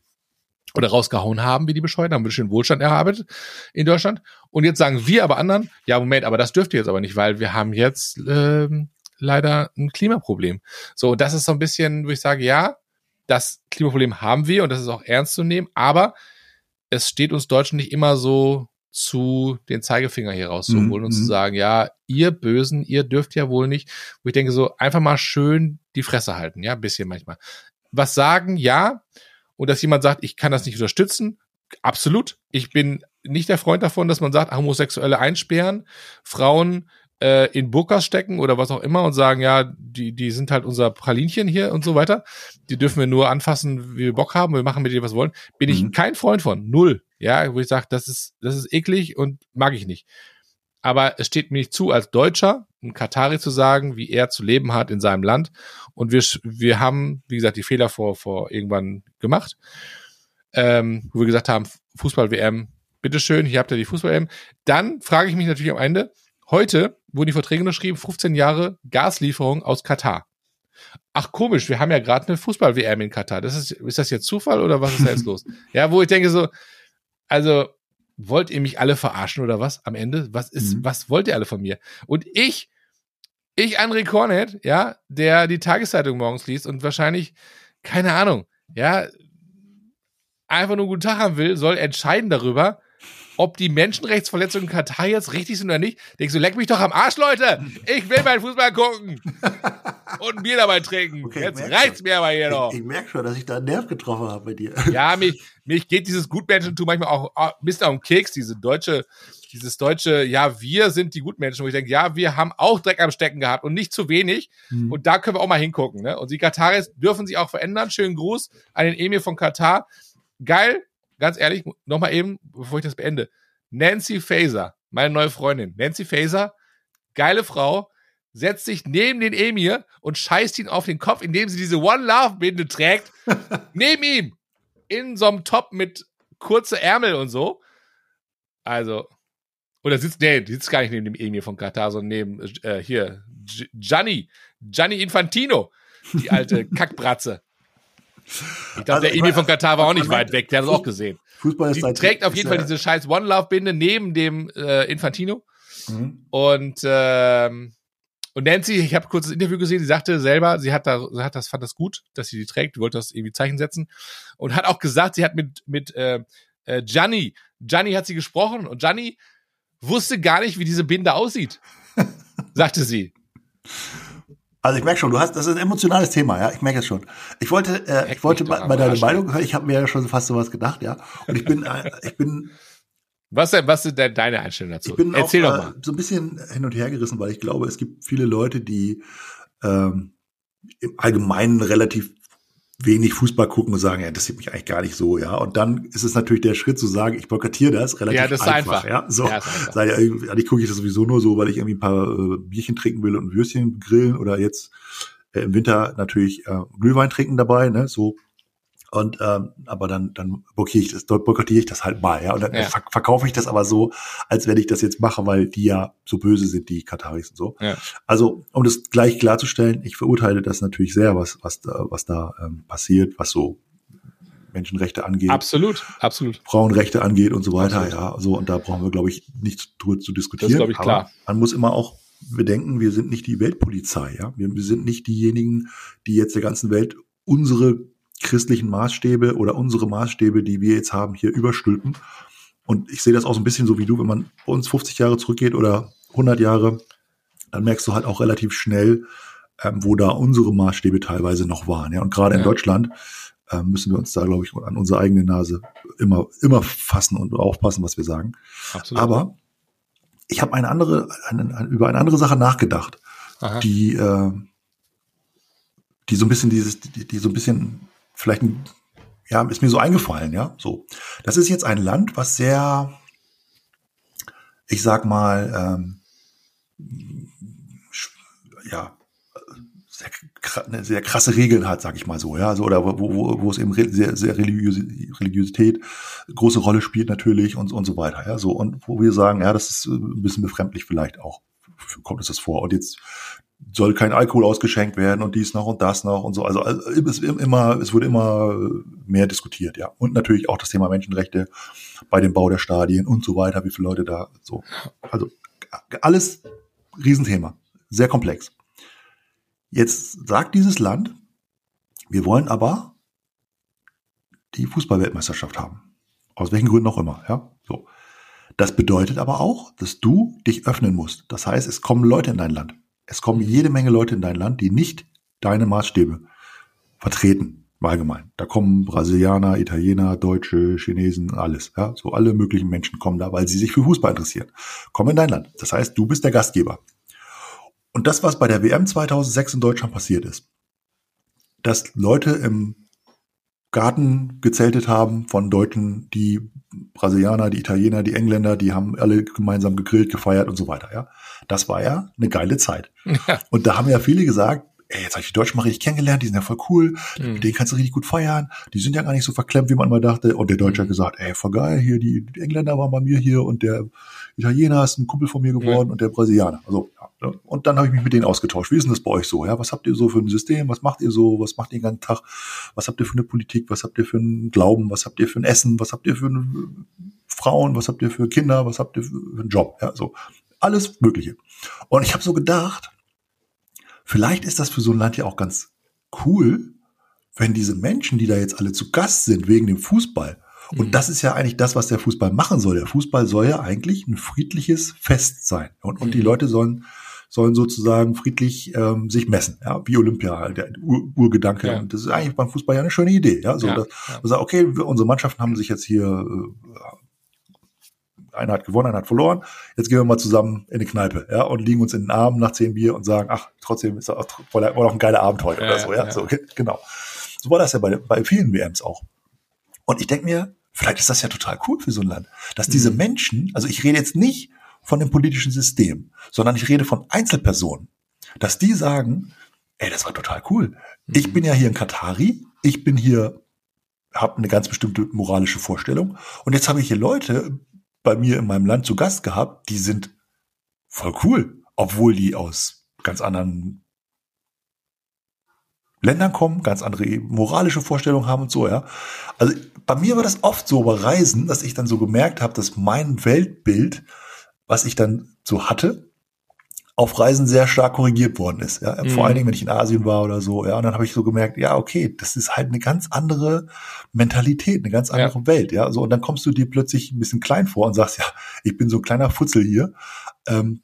[SPEAKER 1] oder rausgehauen haben, wie die Bescheuerten, haben wir schön Wohlstand erarbeitet in Deutschland. Und jetzt sagen wir aber anderen, ja, Moment, aber das dürft ihr jetzt aber nicht, weil wir haben jetzt ähm, leider ein Klimaproblem. So, und das ist so ein bisschen, wo ich sage, ja, das Klimaproblem haben wir und das ist auch ernst zu nehmen, aber es steht uns Deutschen nicht immer so zu, den Zeigefinger hier rauszuholen mhm. und zu mhm. sagen, ja, ihr Bösen, ihr dürft ja wohl nicht, wo ich denke so, einfach mal schön die Fresse halten, ja, ein bisschen manchmal. Was sagen, ja, und dass jemand sagt, ich kann das nicht unterstützen, absolut. Ich bin nicht der Freund davon, dass man sagt, Homosexuelle einsperren, Frauen äh, in Burkas stecken oder was auch immer und sagen, ja, die, die sind halt unser Pralinchen hier und so weiter. Die dürfen wir nur anfassen, wie wir Bock haben, wir machen mit denen was wollen. Bin mhm. ich kein Freund von. Null. Ja, wo ich sage, das ist, das ist eklig und mag ich nicht. Aber es steht mir nicht zu, als Deutscher, ein Katari zu sagen, wie er zu leben hat in seinem Land. Und wir, wir haben, wie gesagt, die Fehler vor, vor irgendwann gemacht, ähm, wo wir gesagt haben, Fußball-WM, bitteschön, hier habt ihr die Fußball-WM. Dann frage ich mich natürlich am Ende, heute wurden die Verträge unterschrieben, 15 Jahre Gaslieferung aus Katar. Ach komisch, wir haben ja gerade eine Fußball-WM in Katar. Das ist, ist das jetzt Zufall oder was ist da jetzt <laughs> los? Ja, wo ich denke so, also wollt ihr mich alle verarschen oder was am Ende? Was ist, mhm. was wollt ihr alle von mir? Und ich, ich, André Cornet, ja, der die Tageszeitung morgens liest und wahrscheinlich, keine Ahnung, ja, einfach nur guten Tag haben will, soll entscheiden darüber, ob die Menschenrechtsverletzungen in Katar jetzt richtig sind oder nicht. Denkst du, leck mich doch am Arsch, Leute! Ich will meinen Fußball gucken! <laughs> Und ein Bier dabei trinken. Okay, jetzt reicht's schon. mir aber hier noch.
[SPEAKER 2] Ich, ich merke schon, dass ich da einen Nerv getroffen habe bei dir.
[SPEAKER 1] Ja, mich, mich geht dieses Gutmenschentum manchmal auch ein bisschen auf den Keks, diese deutsche, dieses deutsche, ja, wir sind die Gutmenschen, wo ich denke, ja, wir haben auch Dreck am Stecken gehabt und nicht zu wenig. Hm. Und da können wir auch mal hingucken. Ne? Und die Kataris dürfen sich auch verändern. Schönen Gruß an den Emir von Katar. Geil, ganz ehrlich, nochmal eben, bevor ich das beende. Nancy Faser, meine neue Freundin. Nancy Faser, geile Frau, setzt sich neben den Emir und scheißt ihn auf den Kopf, indem sie diese One Love Binde trägt. <laughs> neben ihm. In so einem Top mit kurze Ärmel und so. Also, oder sitzt, nee, sitzt gar nicht neben dem Emir von Katar, sondern neben, äh, hier, Gianni, Gianni Infantino, die alte <laughs> Kackbratze. Ich glaube, also, der Emir von Katar war auch nicht weit weg, der hat es auch gesehen. Fußball ist Die trägt auf jeden Fall diese scheiß One Love Binde neben dem äh, Infantino. Mhm. Und, ähm, und Nancy, ich habe kurz das Interview gesehen, sie sagte selber, sie hat da, sie hat das, fand das gut, dass sie die trägt, wollte das irgendwie Zeichen setzen und hat auch gesagt, sie hat mit mit äh, äh, Gianni, Gianni hat sie gesprochen und Gianni wusste gar nicht, wie diese Binde aussieht, <laughs> sagte sie.
[SPEAKER 2] Also ich merke schon, du hast, das ist ein emotionales Thema, ja. Ich merke es schon. Ich wollte, äh, ich wollte bei, bei deiner Meinung hören. Ich habe mir ja schon fast sowas gedacht, ja. Und ich bin, äh, ich bin.
[SPEAKER 1] Was, was ist denn deine Einstellung dazu?
[SPEAKER 2] Ich bin Erzähl auch, doch mal. Äh, so ein bisschen hin und her gerissen, weil ich glaube, es gibt viele Leute, die ähm, im Allgemeinen relativ wenig Fußball gucken und sagen, ja, das sieht mich eigentlich gar nicht so, ja. Und dann ist es natürlich der Schritt zu sagen, ich boykottiere das relativ
[SPEAKER 1] ja, das einfach.
[SPEAKER 2] einfach. Ja, so. Ja, Sei ja, eigentlich gucke ich das sowieso nur so, weil ich irgendwie ein paar äh, Bierchen trinken will und Würstchen grillen oder jetzt äh, im Winter natürlich äh, Glühwein trinken dabei, ne, so und ähm, aber dann dann blockiere ich das, dort boykottiere ich das halt mal, ja. Und dann ja. verk verkaufe ich das aber so, als wenn ich das jetzt mache, weil die ja so böse sind, die Kataris und so. Ja. Also um das gleich klarzustellen, ich verurteile das natürlich sehr, was was da, was da ähm, passiert, was so Menschenrechte angeht.
[SPEAKER 1] Absolut, absolut.
[SPEAKER 2] Frauenrechte angeht und so weiter, absolut. ja. So und da brauchen wir, glaube ich, nicht drüber zu diskutieren. Das
[SPEAKER 1] glaube ich klar.
[SPEAKER 2] man muss immer auch bedenken, wir sind nicht die Weltpolizei, ja. Wir, wir sind nicht diejenigen, die jetzt der ganzen Welt unsere christlichen Maßstäbe oder unsere Maßstäbe, die wir jetzt haben, hier überstülpen. Und ich sehe das auch so ein bisschen so wie du, wenn man bei uns 50 Jahre zurückgeht oder 100 Jahre, dann merkst du halt auch relativ schnell, ähm, wo da unsere Maßstäbe teilweise noch waren. Ja, und gerade ja. in Deutschland äh, müssen wir uns da, glaube ich, an unsere eigene Nase immer, immer fassen und aufpassen, was wir sagen. Absolut. Aber ich habe eine andere, eine, eine, über eine andere Sache nachgedacht, Aha. die, äh, die so ein bisschen dieses, die, die so ein bisschen vielleicht ein, ja, ist mir so eingefallen, ja, so. Das ist jetzt ein Land, was sehr, ich sag mal, ähm, ja, sehr, eine sehr krasse Regeln hat, sag ich mal so, ja, so, oder wo, wo, wo es eben sehr, sehr Religiosität große Rolle spielt natürlich und, und so weiter, ja, so, und wo wir sagen, ja, das ist ein bisschen befremdlich vielleicht auch, kommt uns das vor. Und jetzt soll kein Alkohol ausgeschenkt werden und dies noch und das noch und so. Also, also es, immer, es wurde immer mehr diskutiert, ja. Und natürlich auch das Thema Menschenrechte bei dem Bau der Stadien und so weiter, wie viele Leute da so. Also alles Riesenthema, sehr komplex. Jetzt sagt dieses Land, wir wollen aber die Fußballweltmeisterschaft haben. Aus welchen Gründen auch immer, ja. So. Das bedeutet aber auch, dass du dich öffnen musst. Das heißt, es kommen Leute in dein Land. Es kommen jede Menge Leute in dein Land, die nicht deine Maßstäbe vertreten, allgemein. Da kommen Brasilianer, Italiener, Deutsche, Chinesen, alles. Ja, so alle möglichen Menschen kommen da, weil sie sich für Fußball interessieren. Kommen in dein Land. Das heißt, du bist der Gastgeber. Und das, was bei der WM 2006 in Deutschland passiert ist, dass Leute im Garten gezeltet haben von Deutschen, die Brasilianer, die Italiener, die Engländer, die haben alle gemeinsam gegrillt, gefeiert und so weiter. Ja, das war ja eine geile Zeit. Ja. Und da haben ja viele gesagt, ey, jetzt habe ich die Deutschen mal richtig kennengelernt, die sind ja voll cool, mhm. mit denen kannst du richtig gut feiern, die sind ja gar nicht so verklemmt, wie man mal dachte. Und der Deutsche mhm. hat gesagt, ey, voll geil, hier, die, die, Engländer waren bei mir hier und der Italiener ist ein Kumpel von mir geworden mhm. und der Brasilianer. Also, ja. Ne? Und dann habe ich mich mit denen ausgetauscht. Wie ist denn das bei euch so? Ja, was habt ihr so für ein System? Was macht ihr so? Was macht ihr den ganzen Tag? Was habt ihr für eine Politik? Was habt ihr für einen Glauben? Was habt ihr für ein Essen? Was habt ihr für eine Frauen? Was habt ihr für Kinder? Was habt ihr für einen Job? Ja, so alles Mögliche. Und ich habe so gedacht, Vielleicht ist das für so ein Land ja auch ganz cool, wenn diese Menschen, die da jetzt alle zu Gast sind wegen dem Fußball, und mhm. das ist ja eigentlich das, was der Fußball machen soll. Der Fußball soll ja eigentlich ein friedliches Fest sein. Und, und mhm. die Leute sollen, sollen sozusagen friedlich ähm, sich messen, ja, wie Olympia, der Ur Urgedanke. Ja. Und das ist eigentlich beim Fußball ja eine schöne Idee, ja. So, ja, dass, ja. Sagt, okay, unsere Mannschaften haben sich jetzt hier äh, einer hat gewonnen, einer hat verloren. Jetzt gehen wir mal zusammen in eine Kneipe, ja, und liegen uns in den Armen nach zehn Bier und sagen, ach, trotzdem ist das voll, war noch ein geiler Abend heute ja, oder so, ja, ja. so, genau. So war das ja bei, bei vielen WMs auch. Und ich denke mir, vielleicht ist das ja total cool für so ein Land, dass mhm. diese Menschen, also ich rede jetzt nicht von dem politischen System, sondern ich rede von Einzelpersonen, dass die sagen, ey, das war total cool. Ich mhm. bin ja hier in Katari, ich bin hier, habe eine ganz bestimmte moralische Vorstellung und jetzt habe ich hier Leute, bei mir in meinem Land zu Gast gehabt, die sind voll cool, obwohl die aus ganz anderen Ländern kommen, ganz andere moralische Vorstellungen haben und so, ja. Also bei mir war das oft so bei Reisen, dass ich dann so gemerkt habe, dass mein Weltbild, was ich dann so hatte, auf Reisen sehr stark korrigiert worden ist. Ja?
[SPEAKER 1] Mhm.
[SPEAKER 2] Vor allen Dingen, wenn ich in Asien war oder so. Ja, und dann habe ich so gemerkt, ja, okay, das ist halt eine ganz andere Mentalität, eine ganz andere Welt. Ja, so und dann kommst du dir plötzlich ein bisschen klein vor und sagst, ja, ich bin so ein kleiner Futzel hier. Ähm,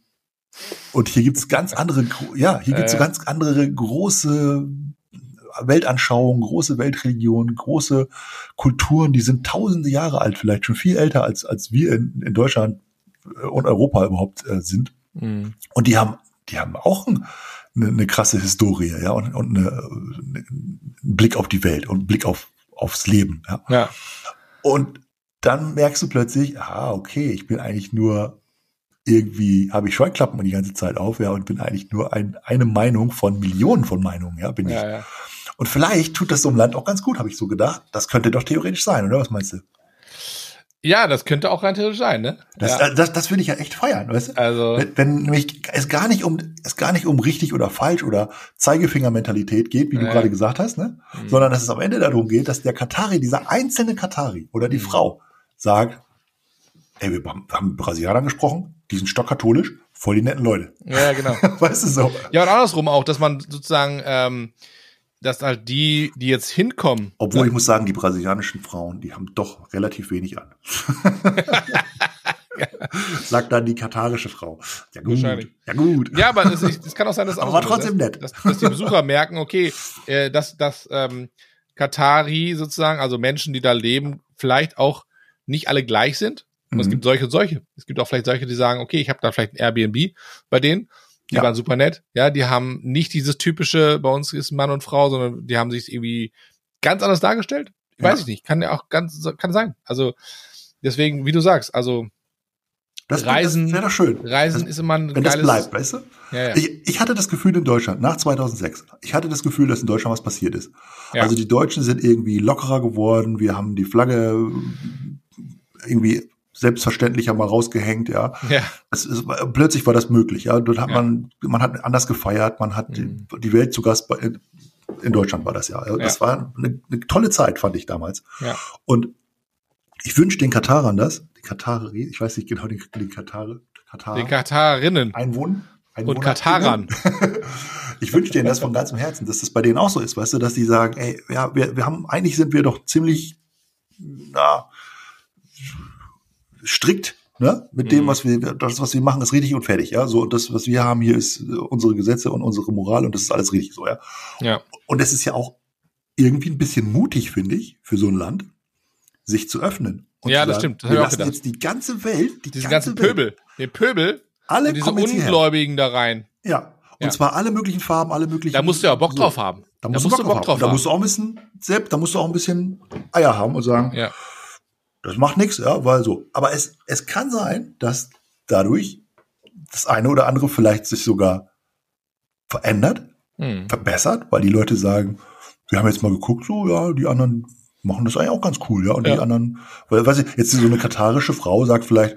[SPEAKER 2] und hier gibt's ganz andere, ja, hier gibt's so
[SPEAKER 1] Äh.
[SPEAKER 2] ganz andere große Weltanschauungen, große Weltreligionen, große Kulturen, die sind tausende Jahre alt, vielleicht schon viel älter als, als wir in, in Deutschland äh, und Europa überhaupt äh, sind.
[SPEAKER 1] Mhm.
[SPEAKER 2] Und die haben, die haben auch ein, eine, eine krasse Historie, ja, und, und eine, einen Blick auf die Welt und einen Blick auf, aufs Leben, ja.
[SPEAKER 1] Ja.
[SPEAKER 2] Und dann merkst du plötzlich, ah, okay, ich bin eigentlich nur irgendwie, habe ich Scheuklappen die ganze Zeit auf, ja, und bin eigentlich nur ein, eine Meinung von Millionen von Meinungen, ja, bin ich.
[SPEAKER 1] Ja, ja.
[SPEAKER 2] Und vielleicht tut das so einem Land auch ganz gut, habe ich so gedacht. Das könnte doch theoretisch sein, oder was meinst du?
[SPEAKER 1] ja, das könnte auch rein theoretisch sein, ne?
[SPEAKER 2] Das,
[SPEAKER 1] ja.
[SPEAKER 2] äh, das, das würde ich ja echt feiern, weißt du?
[SPEAKER 1] Also,
[SPEAKER 2] Wenn, wenn nämlich es gar nicht um es gar nicht um richtig oder falsch oder Zeigefingermentalität geht, wie du
[SPEAKER 1] Ja.
[SPEAKER 2] gerade gesagt hast, ne?
[SPEAKER 1] Mhm.
[SPEAKER 2] sondern dass es am Ende darum geht, dass der Katari, dieser einzelne Katari oder die
[SPEAKER 1] Mhm.
[SPEAKER 2] Frau sagt, ey, wir haben, wir haben mit Brasilianern gesprochen, die sind stockkatholisch, voll die netten Leute.
[SPEAKER 1] ja, genau. <laughs>
[SPEAKER 2] weißt du so?
[SPEAKER 1] Ja, und andersrum auch, dass man sozusagen, ähm, dass halt die, die jetzt hinkommen.
[SPEAKER 2] Obwohl ich muss sagen, die brasilianischen Frauen, die haben doch relativ wenig an. <laughs> <laughs> Sagt dann die katarische Frau. Ja gut.
[SPEAKER 1] Wahrscheinlich.
[SPEAKER 2] Ja gut.
[SPEAKER 1] Ja, aber es, es kann auch sein, dass
[SPEAKER 2] Aber war trotzdem nett.
[SPEAKER 1] Dass, dass die Besucher merken, okay, äh, dass, dass ähm, Katari sozusagen, also Menschen, die da leben, vielleicht auch nicht alle gleich sind. Und es
[SPEAKER 2] Mhm.
[SPEAKER 1] gibt solche und solche. Es gibt auch vielleicht solche, die sagen, okay, ich habe da vielleicht ein Airbnb bei denen. Die
[SPEAKER 2] Ja.
[SPEAKER 1] waren super nett. Ja, die haben nicht dieses typische, bei uns ist Mann und Frau, sondern die haben sich irgendwie ganz anders dargestellt.
[SPEAKER 2] Ja.
[SPEAKER 1] Weiß ich nicht. Kann ja auch ganz, kann sein. Also deswegen, wie du sagst, also
[SPEAKER 2] Das,
[SPEAKER 1] Reisen-
[SPEAKER 2] das wäre doch schön.
[SPEAKER 1] Reisen
[SPEAKER 2] das,
[SPEAKER 1] ist immer ein
[SPEAKER 2] wenn das
[SPEAKER 1] geiles.
[SPEAKER 2] bleibt, weißt du?
[SPEAKER 1] Ja, ja.
[SPEAKER 2] Ich, ich hatte das Gefühl in Deutschland, nach 2006, ich hatte das Gefühl, dass in Deutschland was passiert ist.
[SPEAKER 1] Ja.
[SPEAKER 2] Also die Deutschen sind irgendwie lockerer geworden, wir haben die Flagge irgendwie selbstverständlicher mal rausgehängt, ja.
[SPEAKER 1] ja.
[SPEAKER 2] Es ist, plötzlich war das möglich, ja. Dort hat
[SPEAKER 1] Ja.
[SPEAKER 2] man, man hat anders gefeiert, man hat
[SPEAKER 1] Mhm.
[SPEAKER 2] die, die Welt zu Gast bei, in, Deutschland war das ja. Also Das war eine, eine tolle Zeit, fand ich damals.
[SPEAKER 1] Ja.
[SPEAKER 2] Und ich wünsche den Katarern das, die Katari, ich weiß nicht genau, den, den Katare, Katar,
[SPEAKER 1] Den Katarinnen
[SPEAKER 2] Einwohnen,
[SPEAKER 1] und
[SPEAKER 2] Einwohner-
[SPEAKER 1] Katarern. <laughs>
[SPEAKER 2] ich wünsche denen das von ganzem Herzen, dass das bei denen auch so ist, weißt du, dass die sagen, ey, ja, wir, wir haben, eigentlich sind wir doch ziemlich, na, strikt, ne, mit dem,
[SPEAKER 1] Mhm.
[SPEAKER 2] was wir, das, was wir machen, ist richtig und fertig, ja, so, das, was wir haben hier, ist äh, unsere Gesetze und unsere Moral und das ist alles richtig so, ja.
[SPEAKER 1] Ja.
[SPEAKER 2] Und es ist ja auch irgendwie ein bisschen mutig, finde ich, für so ein Land, sich zu öffnen.
[SPEAKER 1] Ja,
[SPEAKER 2] zu
[SPEAKER 1] das
[SPEAKER 2] sagen,
[SPEAKER 1] stimmt, das
[SPEAKER 2] wir lassen jetzt die ganze Welt, die
[SPEAKER 1] Diesen
[SPEAKER 2] ganze
[SPEAKER 1] ganzen
[SPEAKER 2] Welt,
[SPEAKER 1] Pöbel. Den Pöbel
[SPEAKER 2] alle
[SPEAKER 1] diese. Ungläubigen da rein.
[SPEAKER 2] Ja. Und
[SPEAKER 1] Ja.
[SPEAKER 2] zwar alle möglichen Farben, alle möglichen.
[SPEAKER 1] Da musst du ja Bock drauf haben.
[SPEAKER 2] Da musst, du Bock, drauf haben. Da musst du auch ein bisschen, selbst, da musst du auch ein bisschen Eier haben und sagen,
[SPEAKER 1] Ja.
[SPEAKER 2] Das macht nichts, ja, weil so. Aber es, es kann sein, dass dadurch das eine oder andere vielleicht sich sogar verändert,
[SPEAKER 1] Hm.
[SPEAKER 2] verbessert, weil die Leute sagen, wir haben jetzt mal geguckt, so, ja, die anderen machen das eigentlich auch ganz cool, ja, und die
[SPEAKER 1] Ja.
[SPEAKER 2] anderen, weil, weiß ich, jetzt so eine katarische Frau sagt vielleicht,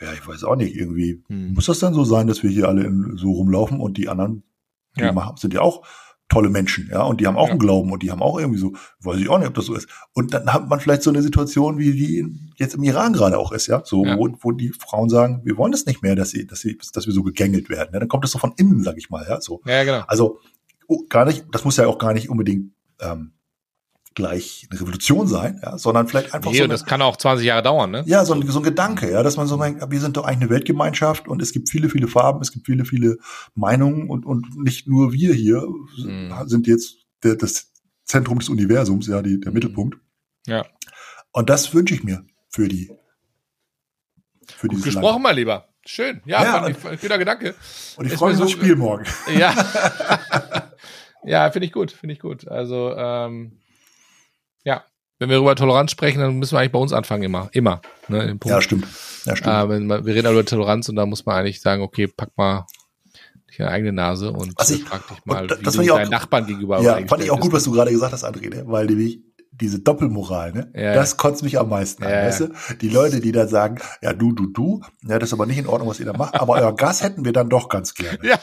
[SPEAKER 2] ja, ich weiß auch nicht, irgendwie,
[SPEAKER 1] Hm.
[SPEAKER 2] muss das dann so sein, dass wir hier alle in, so rumlaufen und die anderen, die
[SPEAKER 1] Ja.
[SPEAKER 2] machen, sind ja auch tolle Menschen, ja, und die haben auch
[SPEAKER 1] Ja.
[SPEAKER 2] einen Glauben und die haben auch irgendwie so, weiß ich auch nicht, ob das so ist. Und dann hat man vielleicht so eine Situation, wie die jetzt im Iran gerade auch ist, ja, so,
[SPEAKER 1] Ja.
[SPEAKER 2] Wo, wo die Frauen sagen, wir wollen es nicht mehr, dass sie, dass sie, dass wir so gegängelt werden. Ja, dann kommt das so von innen, sag ich mal, ja, so.
[SPEAKER 1] Ja, genau.
[SPEAKER 2] Also oh, gar nicht, das muss ja auch gar nicht unbedingt ähm, gleich eine Revolution sein, ja, sondern vielleicht einfach
[SPEAKER 1] Nee,
[SPEAKER 2] so
[SPEAKER 1] und
[SPEAKER 2] eine,
[SPEAKER 1] das kann auch 20 Jahre dauern, ne?
[SPEAKER 2] ja, so ein, so ein Gedanke, ja, dass man so denkt, wir sind doch eigentlich eine Weltgemeinschaft und es gibt viele, viele Farben, es gibt viele, viele Meinungen und, und nicht nur wir hier
[SPEAKER 1] Mhm.
[SPEAKER 2] sind jetzt der, das Zentrum des Universums, ja, die, der
[SPEAKER 1] Mhm.
[SPEAKER 2] Mittelpunkt.
[SPEAKER 1] Ja.
[SPEAKER 2] Und das wünsche ich mir für die, für
[SPEAKER 1] Gut gesprochen, mein Lieber. Schön. Ja,
[SPEAKER 2] Ja,
[SPEAKER 1] fand ich, guter Gedanke.
[SPEAKER 2] Land. Und ich
[SPEAKER 1] Ist
[SPEAKER 2] freue mich aufs
[SPEAKER 1] so-
[SPEAKER 2] Spiel morgen.
[SPEAKER 1] Ja. <laughs> <laughs> ja, finde ich gut, finde ich gut. Also, ähm, ja. Wenn wir über Toleranz sprechen, dann müssen wir eigentlich bei uns anfangen, immer. Immer. Ne, Punkt.
[SPEAKER 2] Ja, stimmt. Ja, stimmt.
[SPEAKER 1] Äh, wenn man, wir reden über Toleranz und da muss man eigentlich sagen, okay, pack mal in die eigene Nase und
[SPEAKER 2] Was ich-
[SPEAKER 1] frag dich mal,
[SPEAKER 2] und da-
[SPEAKER 1] wie
[SPEAKER 2] das
[SPEAKER 1] du deinen Nachbarn gegenüber
[SPEAKER 2] Ja, fand ich auch gut, was du gerade gesagt hast, André, ne? weil nämlich diese Doppelmoral, ne?
[SPEAKER 1] Ja,
[SPEAKER 2] das kotzt mich am meisten an,
[SPEAKER 1] Ja,
[SPEAKER 2] weißt du? Die Leute, die dann sagen, ja, du, du, du, ja, das ist aber nicht in Ordnung, was ihr da macht, aber euer Gas hätten wir dann doch ganz gerne. <laughs>
[SPEAKER 1] Ja.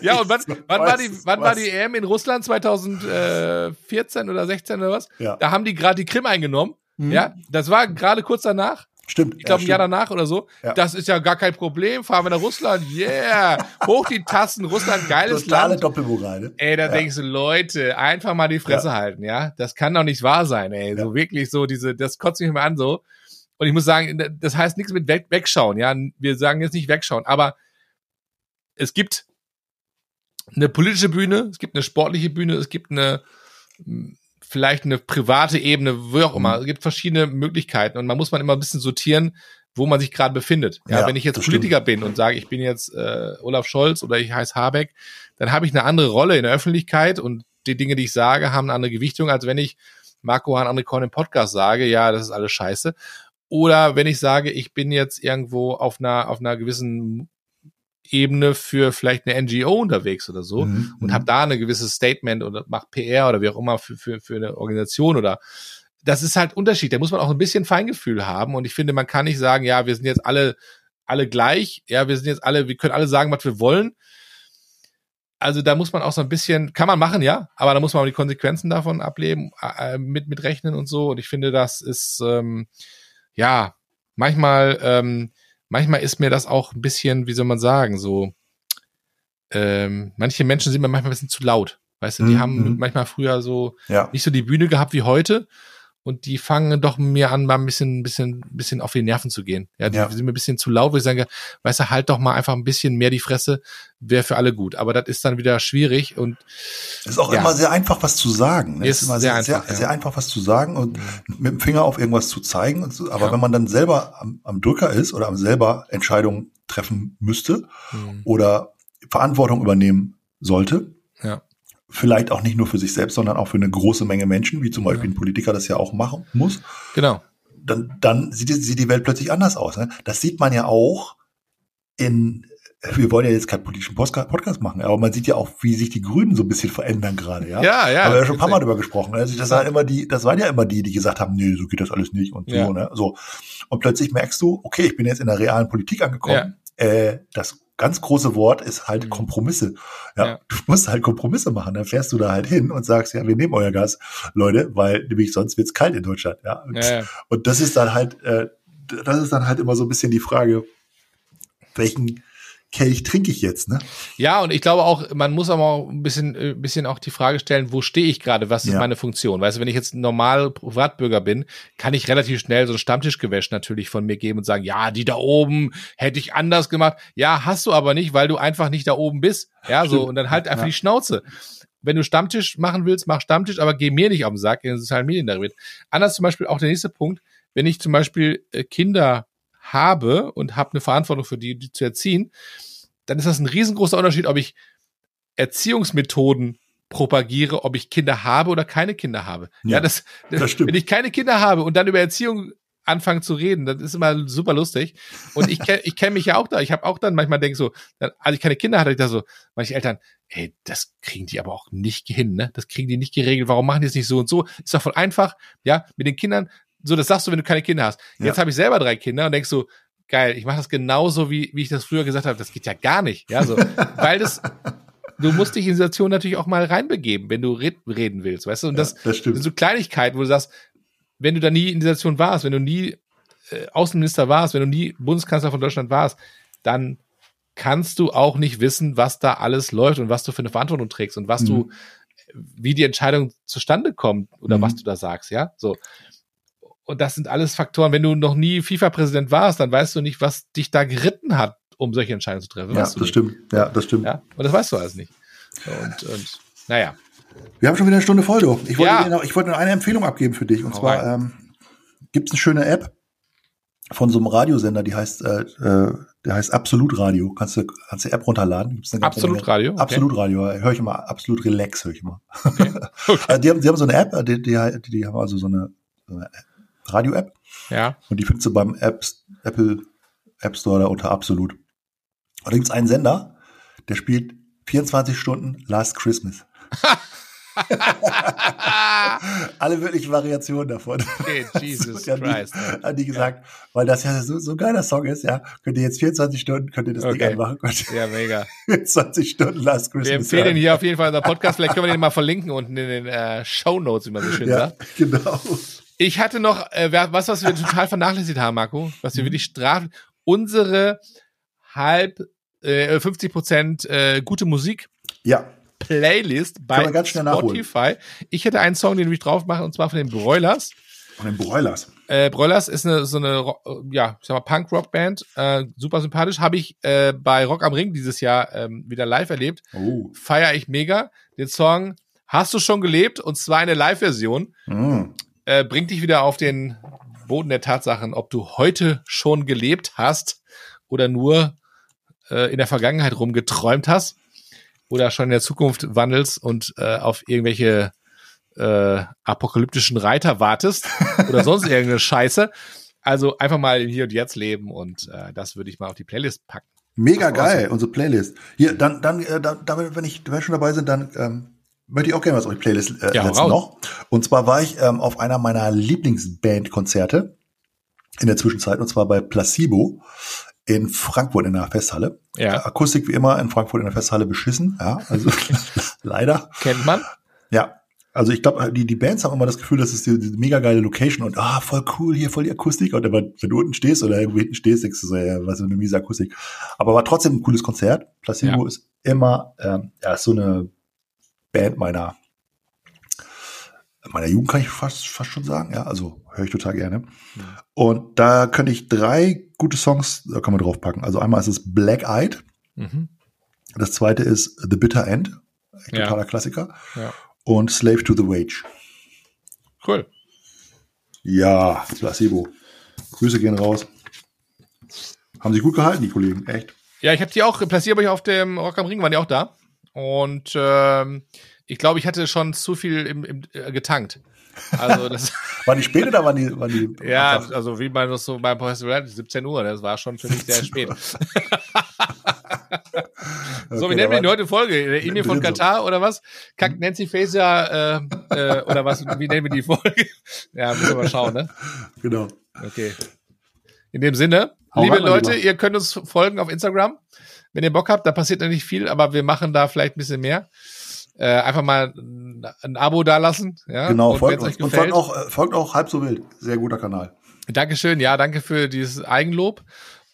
[SPEAKER 1] Ja, und wann, wann, war die,
[SPEAKER 2] Was?
[SPEAKER 1] wann war die EM in Russland? 2014 oder 16 oder was?
[SPEAKER 2] Ja.
[SPEAKER 1] Da haben die gerade die Krim eingenommen.
[SPEAKER 2] Mhm.
[SPEAKER 1] Ja, das war gerade kurz danach.
[SPEAKER 2] Stimmt.
[SPEAKER 1] Ich glaube,
[SPEAKER 2] ja,
[SPEAKER 1] ein Jahr danach oder so.
[SPEAKER 2] Ja.
[SPEAKER 1] Das ist ja gar kein Problem. Fahren wir nach Russland. Yeah. Hoch die Tassen. Russland, geiles
[SPEAKER 2] Totale
[SPEAKER 1] Land.
[SPEAKER 2] Doppelmoral, ne?
[SPEAKER 1] Ey, da
[SPEAKER 2] Ja.
[SPEAKER 1] denkst du, Leute, einfach mal die Fresse halten, ja. Das kann doch nicht wahr sein, ey. So wirklich so diese, das kotzt mich immer an so. Und ich muss sagen, das heißt nichts mit weg, wegschauen, ja. Wir sagen jetzt nicht wegschauen, aber es gibt eine politische Bühne, es gibt eine sportliche Bühne, es gibt eine vielleicht eine private Ebene, wo auch immer.
[SPEAKER 2] Mhm.
[SPEAKER 1] Es gibt verschiedene Möglichkeiten und man muss man immer ein bisschen sortieren, wo man sich gerade befindet. Ja,
[SPEAKER 2] Ja,
[SPEAKER 1] wenn ich jetzt Politiker bin und sage, ich bin jetzt äh, Olaf Scholz oder ich heiße Habeck, dann habe ich eine andere Rolle in der Öffentlichkeit und die Dinge, die ich sage, haben eine andere Gewichtung, als wenn ich Marco Hahn André Korn im Podcast sage, ja, das ist alles scheiße. Oder wenn ich sage, ich bin jetzt irgendwo auf einer, auf einer gewissen Ebene für vielleicht eine NGO unterwegs oder so
[SPEAKER 2] Mhm,
[SPEAKER 1] und
[SPEAKER 2] mhm.
[SPEAKER 1] habe da eine gewisse Statement oder mach PR oder wie auch immer für, für, für eine Organisation oder das ist halt Unterschied. Da muss man auch ein bisschen Feingefühl haben und ich finde, man kann nicht sagen, ja, wir sind jetzt alle alle gleich, ja, wir sind jetzt alle, wir können alle sagen, was wir wollen. Also da muss man auch so ein bisschen, kann man machen, ja, aber da muss man auch die Konsequenzen davon ableben, äh, mit mit rechnen und so. Und ich finde, das ist ähm, ja manchmal ähm, manchmal ist mir das auch ein bisschen, wie soll man sagen, so ähm, manche Menschen sind mir manchmal ein bisschen zu laut. Weißt du, die
[SPEAKER 2] Mhm,
[SPEAKER 1] haben
[SPEAKER 2] mhm.
[SPEAKER 1] manchmal früher so
[SPEAKER 2] Ja.
[SPEAKER 1] nicht so die Bühne gehabt wie heute und die fangen doch mir an, mal ein bisschen, ein bisschen, ein bisschen auf die Nerven zu gehen. Ja, die
[SPEAKER 2] Ja.
[SPEAKER 1] sind mir ein bisschen zu laut, wo ich sage, weißt du, halt doch mal einfach ein bisschen mehr die Fresse, wäre für alle gut. Aber das ist dann wieder schwierig und
[SPEAKER 2] Es ist auch
[SPEAKER 1] Ja.
[SPEAKER 2] immer sehr einfach, was zu sagen. Ne?
[SPEAKER 1] Ist
[SPEAKER 2] Es ist immer
[SPEAKER 1] sehr
[SPEAKER 2] sehr,
[SPEAKER 1] einfach,
[SPEAKER 2] sehr,
[SPEAKER 1] ja.
[SPEAKER 2] sehr einfach, was zu sagen und mit dem Finger auf irgendwas zu zeigen. Und so. Aber wenn man dann selber am, am Drücker ist oder am selber Entscheidungen treffen müsste
[SPEAKER 1] hm,
[SPEAKER 2] oder Verantwortung übernehmen sollte, vielleicht auch nicht nur für sich selbst, sondern auch für eine große Menge Menschen, wie zum Beispiel ein Politiker das ja auch machen muss,
[SPEAKER 1] genau.
[SPEAKER 2] dann, dann sieht, die- sieht die Welt plötzlich anders aus. Ne? Das sieht man ja auch in, wir wollen ja jetzt keinen politischen Podcast machen, aber man sieht ja auch, wie sich die Grünen so ein bisschen verändern gerade. Ja,
[SPEAKER 1] Ja, ja.
[SPEAKER 2] haben wir ja schon ein paar Mal drüber gesprochen. Also das, waren immer die, das waren ja immer die, die gesagt haben, nee, so geht das alles nicht und so.
[SPEAKER 1] Ja.
[SPEAKER 2] Ne? so. Und plötzlich merkst du, okay, ich bin jetzt in der realen Politik angekommen. Äh, das ganz große Wort ist halt
[SPEAKER 1] Mhm.
[SPEAKER 2] Kompromisse. Ja,
[SPEAKER 1] Ja.
[SPEAKER 2] Du musst halt Kompromisse machen. Dann fährst du da halt hin und sagst, ja, wir nehmen euer Gas, Leute, weil nämlich sonst wird's kalt in Deutschland. Ja, und,
[SPEAKER 1] Ja, ja.
[SPEAKER 2] und das ist dann halt, äh, das ist dann halt immer so ein bisschen die Frage, welchen Kelch trinke ich jetzt, ne?
[SPEAKER 1] Ja, und ich glaube auch, man muss aber auch ein bisschen, äh, ein bisschen auch die Frage stellen, wo stehe ich gerade, was ist
[SPEAKER 2] Ja.
[SPEAKER 1] meine Funktion? Weißt du, wenn ich jetzt ein normal Privatbürger bin, kann ich relativ schnell so ein Stammtischgewäsch natürlich von mir geben und sagen, ja, die da oben hätte ich anders gemacht. Ja, hast du aber nicht, weil du einfach nicht da oben bist. Ja, so, und dann halt einfach
[SPEAKER 2] Ja.
[SPEAKER 1] die Schnauze. Wenn du Stammtisch machen willst, mach Stammtisch, aber geh mir nicht auf den Sack in den sozialen Medien damit. Anders zum Beispiel auch der nächste Punkt, wenn ich zum Beispiel äh, Kinder habe und habe eine Verantwortung für die, die zu erziehen, dann ist das ein riesengroßer Unterschied, ob ich Erziehungsmethoden propagiere, ob ich Kinder habe oder keine Kinder habe. Ja,
[SPEAKER 2] Ja,
[SPEAKER 1] das,
[SPEAKER 2] das stimmt.
[SPEAKER 1] wenn ich keine Kinder habe und dann über Erziehung anfange zu reden, das ist immer super lustig. Und ich kenne ich kenn mich ja auch da. Ich habe auch dann manchmal denk so, dann, als ich keine Kinder hatte, ich da so, manche Eltern, ey, das kriegen die aber auch nicht hin, ne? Das kriegen die nicht geregelt. Warum machen die es nicht so und so? Ist doch voll einfach, ja, mit den Kindern. So, das sagst du, wenn du keine Kinder hast. Jetzt
[SPEAKER 2] Ja.
[SPEAKER 1] habe ich selber drei Kinder und denkst so, geil, ich mache das genauso, wie, wie ich das früher gesagt habe. Das geht ja gar nicht. Ja, so, <laughs> weil das, du musst dich in die Situation natürlich auch mal reinbegeben, wenn du red, reden willst, weißt du? Und das,
[SPEAKER 2] das
[SPEAKER 1] das
[SPEAKER 2] stimmt.
[SPEAKER 1] sind so Kleinigkeiten, wo du sagst, wenn du da nie in dieser Situation warst, wenn du nie äh, Außenminister warst, wenn du nie Bundeskanzler von Deutschland warst, dann kannst du auch nicht wissen, was da alles läuft und was du für eine Verantwortung trägst und was
[SPEAKER 2] Mhm.
[SPEAKER 1] du, wie die Entscheidung zustande kommt oder
[SPEAKER 2] Mhm.
[SPEAKER 1] was du da sagst, ja? So. Und das sind alles Faktoren. Wenn du noch nie FIFA-Präsident warst, dann weißt du nicht, was dich da geritten hat, um solche Entscheidungen zu treffen.
[SPEAKER 2] Ja,
[SPEAKER 1] weißt du
[SPEAKER 2] das
[SPEAKER 1] nicht.
[SPEAKER 2] stimmt. Ja, das stimmt.
[SPEAKER 1] Ja, und das weißt du alles nicht. Und, und naja.
[SPEAKER 2] Wir haben schon wieder eine Stunde voll, du. Ich wollte,
[SPEAKER 1] Ja.
[SPEAKER 2] noch, ich wollte noch eine Empfehlung abgeben für dich. Und
[SPEAKER 1] Hau
[SPEAKER 2] zwar
[SPEAKER 1] rein.
[SPEAKER 2] ähm, gibt es eine schöne App von so einem Radiosender, die heißt, äh, äh, der heißt Absolut Radio. Kannst du, kannst du die App runterladen. Gibt's eine
[SPEAKER 1] Absolut
[SPEAKER 2] Menge-
[SPEAKER 1] Radio. Okay.
[SPEAKER 2] Absolut Radio. Höre ich immer, absolut relax, höre ich immer.
[SPEAKER 1] Okay. <laughs>
[SPEAKER 2] Also die, haben, die haben so eine App, die, die, die haben also so eine, so eine Radio-App
[SPEAKER 1] Ja.
[SPEAKER 2] und die findest du beim Apps, Apple App Store da unter Absolut. Und da gibt's einen Sender, der spielt 24 Stunden Last Christmas. <laughs> Alle möglichen Variationen davon.
[SPEAKER 1] Okay, Jesus
[SPEAKER 2] Ja, die-
[SPEAKER 1] Christ.
[SPEAKER 2] Haben die gesagt, weil das ja so, so ein geiler Song ist, ja, könnt ihr jetzt 24 Stunden, könnt ihr das Ding
[SPEAKER 1] Okay.
[SPEAKER 2] anmachen, könnt
[SPEAKER 1] Ja, mega. <laughs>
[SPEAKER 2] 24 Stunden Last Christmas
[SPEAKER 1] Wir empfehlen
[SPEAKER 2] hören.
[SPEAKER 1] hier auf jeden Fall unser Podcast. Vielleicht können wir den mal verlinken unten in den äh, Show Notes, wie man so schön
[SPEAKER 2] Ja,
[SPEAKER 1] sagt. <laughs>
[SPEAKER 2] genau.
[SPEAKER 1] Ich hatte noch, äh, was, was wir <laughs> total vernachlässigt haben, Marco, was wir mhm. wirklich strafen, unsere halb äh, 50 Prozent äh, gute Musik.
[SPEAKER 2] Ja.
[SPEAKER 1] Playlist bei Spotify. Ich hätte einen Song, den ich drauf mache, und zwar von den Broilers.
[SPEAKER 2] Von den Broilers.
[SPEAKER 1] Äh, Broilers ist eine so eine ja, ich sag mal Punk-Rock-Band, äh, super sympathisch. Habe ich äh, bei Rock am Ring dieses Jahr ähm, wieder live erlebt.
[SPEAKER 2] Oh.
[SPEAKER 1] Feier ich mega. Den Song Hast du schon gelebt? Und zwar eine Live-Version. Mm. Äh, bringt dich wieder auf den Boden der Tatsachen, ob du heute schon gelebt hast oder nur äh, in der Vergangenheit rumgeträumt hast oder schon in der Zukunft wandelst und äh, auf irgendwelche äh, apokalyptischen Reiter wartest <laughs> oder sonst irgendeine Scheiße. Also einfach mal Hier und Jetzt leben und äh, das würde ich mal auf die Playlist packen.
[SPEAKER 2] Mega geil, unsere Playlist. Hier, dann, dann, äh, dann, wenn ich, wenn wir schon dabei sind, dann ähm, möchte ich auch gerne was auf die Playlist äh, ja, setzen noch. Und zwar war ich ähm, auf einer meiner Lieblingsband-Konzerte in der Zwischenzeit, und zwar bei Placebo in Frankfurt in der Festhalle.
[SPEAKER 1] Ja.
[SPEAKER 2] Akustik wie immer in Frankfurt in der Festhalle beschissen, ja, also <laughs> <laughs> leider.
[SPEAKER 1] Kennt man.
[SPEAKER 2] Ja, also ich glaube, die, die Bands haben immer das Gefühl, das ist die, die mega geile Location und ah, voll cool, hier voll die Akustik. Und wenn du unten stehst oder irgendwo hinten stehst, denkst du so, ja, was für eine miese Akustik. Aber war trotzdem ein cooles Konzert. Placebo ja. ist immer, ähm, ja, ist so eine Band meiner, meiner Jugend, kann ich fast, fast schon sagen. Ja, also höre ich total gerne. Mhm. Und da könnte ich drei gute Songs, da kann man drauf packen. Also einmal ist es Black Eyed. Mhm. Das zweite ist The Bitter End. Totaler ja. Klassiker.
[SPEAKER 1] Ja
[SPEAKER 2] und Slave to the Wage.
[SPEAKER 1] Cool.
[SPEAKER 2] Ja, Placebo. Grüße gehen raus. Haben sich gut gehalten, die Kollegen, echt.
[SPEAKER 1] Ja, ich habe die auch, euch auf dem Rock am Ring, waren die auch da. Und ähm, ich glaube, ich hatte schon zu viel im, im, äh, getankt. Also <laughs> das
[SPEAKER 2] waren die spät oder waren die, waren die <laughs>
[SPEAKER 1] Ja, also wie man das so beim Festival 17 Uhr, das war schon für mich sehr spät. <laughs> so, wie nennen wir die heute Folge? Der Emir von Katar oder was? Kackt Nancy Facer äh, äh, oder was? Wie nennen wir die Folge? ja, müssen wir mal schauen, ne?
[SPEAKER 2] Genau.
[SPEAKER 1] Okay. In dem Sinne, Hau liebe Leute, lieber. ihr könnt uns folgen auf Instagram. Wenn ihr Bock habt, da passiert noch nicht viel, aber wir machen da vielleicht ein bisschen mehr. Äh, einfach mal ein Abo dalassen. Ja?
[SPEAKER 2] Genau, und folgt uns. Und folgt auch, äh, folgt auch halb so wild. Sehr guter Kanal.
[SPEAKER 1] Dankeschön, ja, danke für dieses Eigenlob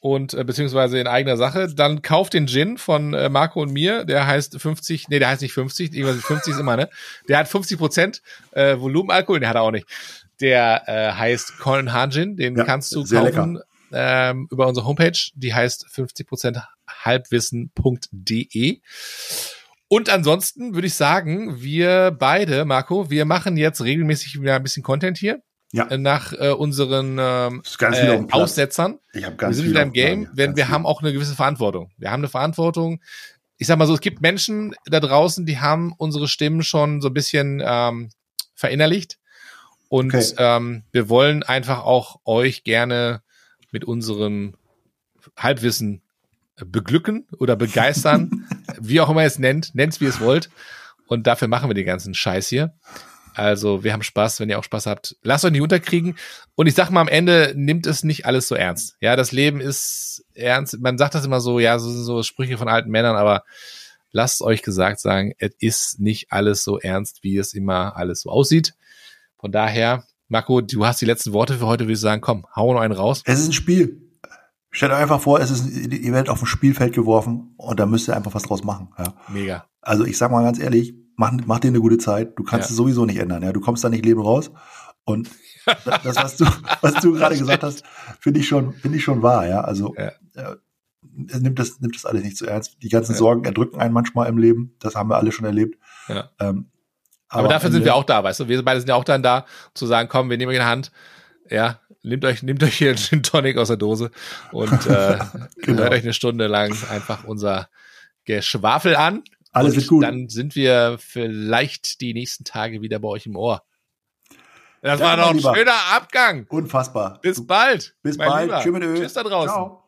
[SPEAKER 1] und äh, beziehungsweise in eigener Sache. Dann kauft den Gin von äh, Marco und mir. Der heißt 50, nee, der heißt nicht 50, irgendwas 50 ist immer, ne? Der hat 50 Prozent äh, Volumenalkohol, der hat er auch nicht. Der äh, heißt Colin Hahn Gin, den ja, kannst du kaufen ähm, über unsere Homepage. Die heißt 50 Prozent halbwissen.de. Und ansonsten würde ich sagen, wir beide, Marco, wir machen jetzt regelmäßig wieder ein bisschen Content hier
[SPEAKER 2] ja.
[SPEAKER 1] Äh, nach äh, unseren ähm, äh, Aussetzern.
[SPEAKER 2] Ich hab ganz
[SPEAKER 1] wir sind wieder im Game, denn wir viel. haben auch eine gewisse Verantwortung. Wir haben eine Verantwortung. Ich sag mal so, es gibt Menschen da draußen, die haben unsere Stimmen schon so ein bisschen ähm, verinnerlicht. Und okay. ähm, wir wollen einfach auch euch gerne mit unserem Halbwissen beglücken oder begeistern, <laughs> wie auch immer ihr es nennt, nennt's wie ihr es wollt. Und dafür machen wir den ganzen Scheiß hier. Also wir haben Spaß, wenn ihr auch Spaß habt. Lasst euch nicht unterkriegen. Und ich sag mal, am Ende nimmt es nicht alles so ernst. Ja, das Leben ist ernst. Man sagt das immer so, ja, so, so Sprüche von alten Männern, aber lasst euch gesagt sagen, es ist nicht alles so ernst, wie es immer alles so aussieht. Von daher, Marco, du hast die letzten Worte für heute, würde ich sagen, komm, hau noch einen raus.
[SPEAKER 2] Es ist ein Spiel. Stellt euch einfach vor, es ist, ihr werdet auf ein Spielfeld geworfen und da müsst ihr einfach was draus machen. Ja.
[SPEAKER 1] Mega.
[SPEAKER 2] Also ich sag mal ganz ehrlich, mach, mach dir eine gute Zeit. Du kannst ja. es sowieso nicht ändern. Ja, du kommst da nicht leben raus. Und das, was du, <laughs> was du gerade gesagt hast, finde ich schon, finde ich schon wahr. Ja, also ja. Äh, nimmt das, nimmt das alles nicht zu so ernst. Die ganzen. Sorgen erdrücken einen manchmal im Leben. Das haben wir alle schon erlebt.
[SPEAKER 1] Ja. Ähm, aber, aber, dafür sind wir auch da, weißt du. Wir beide sind ja auch dann da, zu sagen, komm, wir nehmen euch in die Hand. Ja, nehmt euch, nehmt euch hier einen Tonic aus der Dose und <laughs> äh, genau. hört euch eine Stunde lang einfach unser Geschwafel an.
[SPEAKER 2] Alles wird gut.
[SPEAKER 1] Dann sind wir vielleicht die nächsten Tage wieder bei euch im Ohr. Das ja, war doch ein schöner Abgang.
[SPEAKER 2] Unfassbar.
[SPEAKER 1] Bis bald.
[SPEAKER 2] Bis bald.
[SPEAKER 1] Tschüss da draußen. Ciao.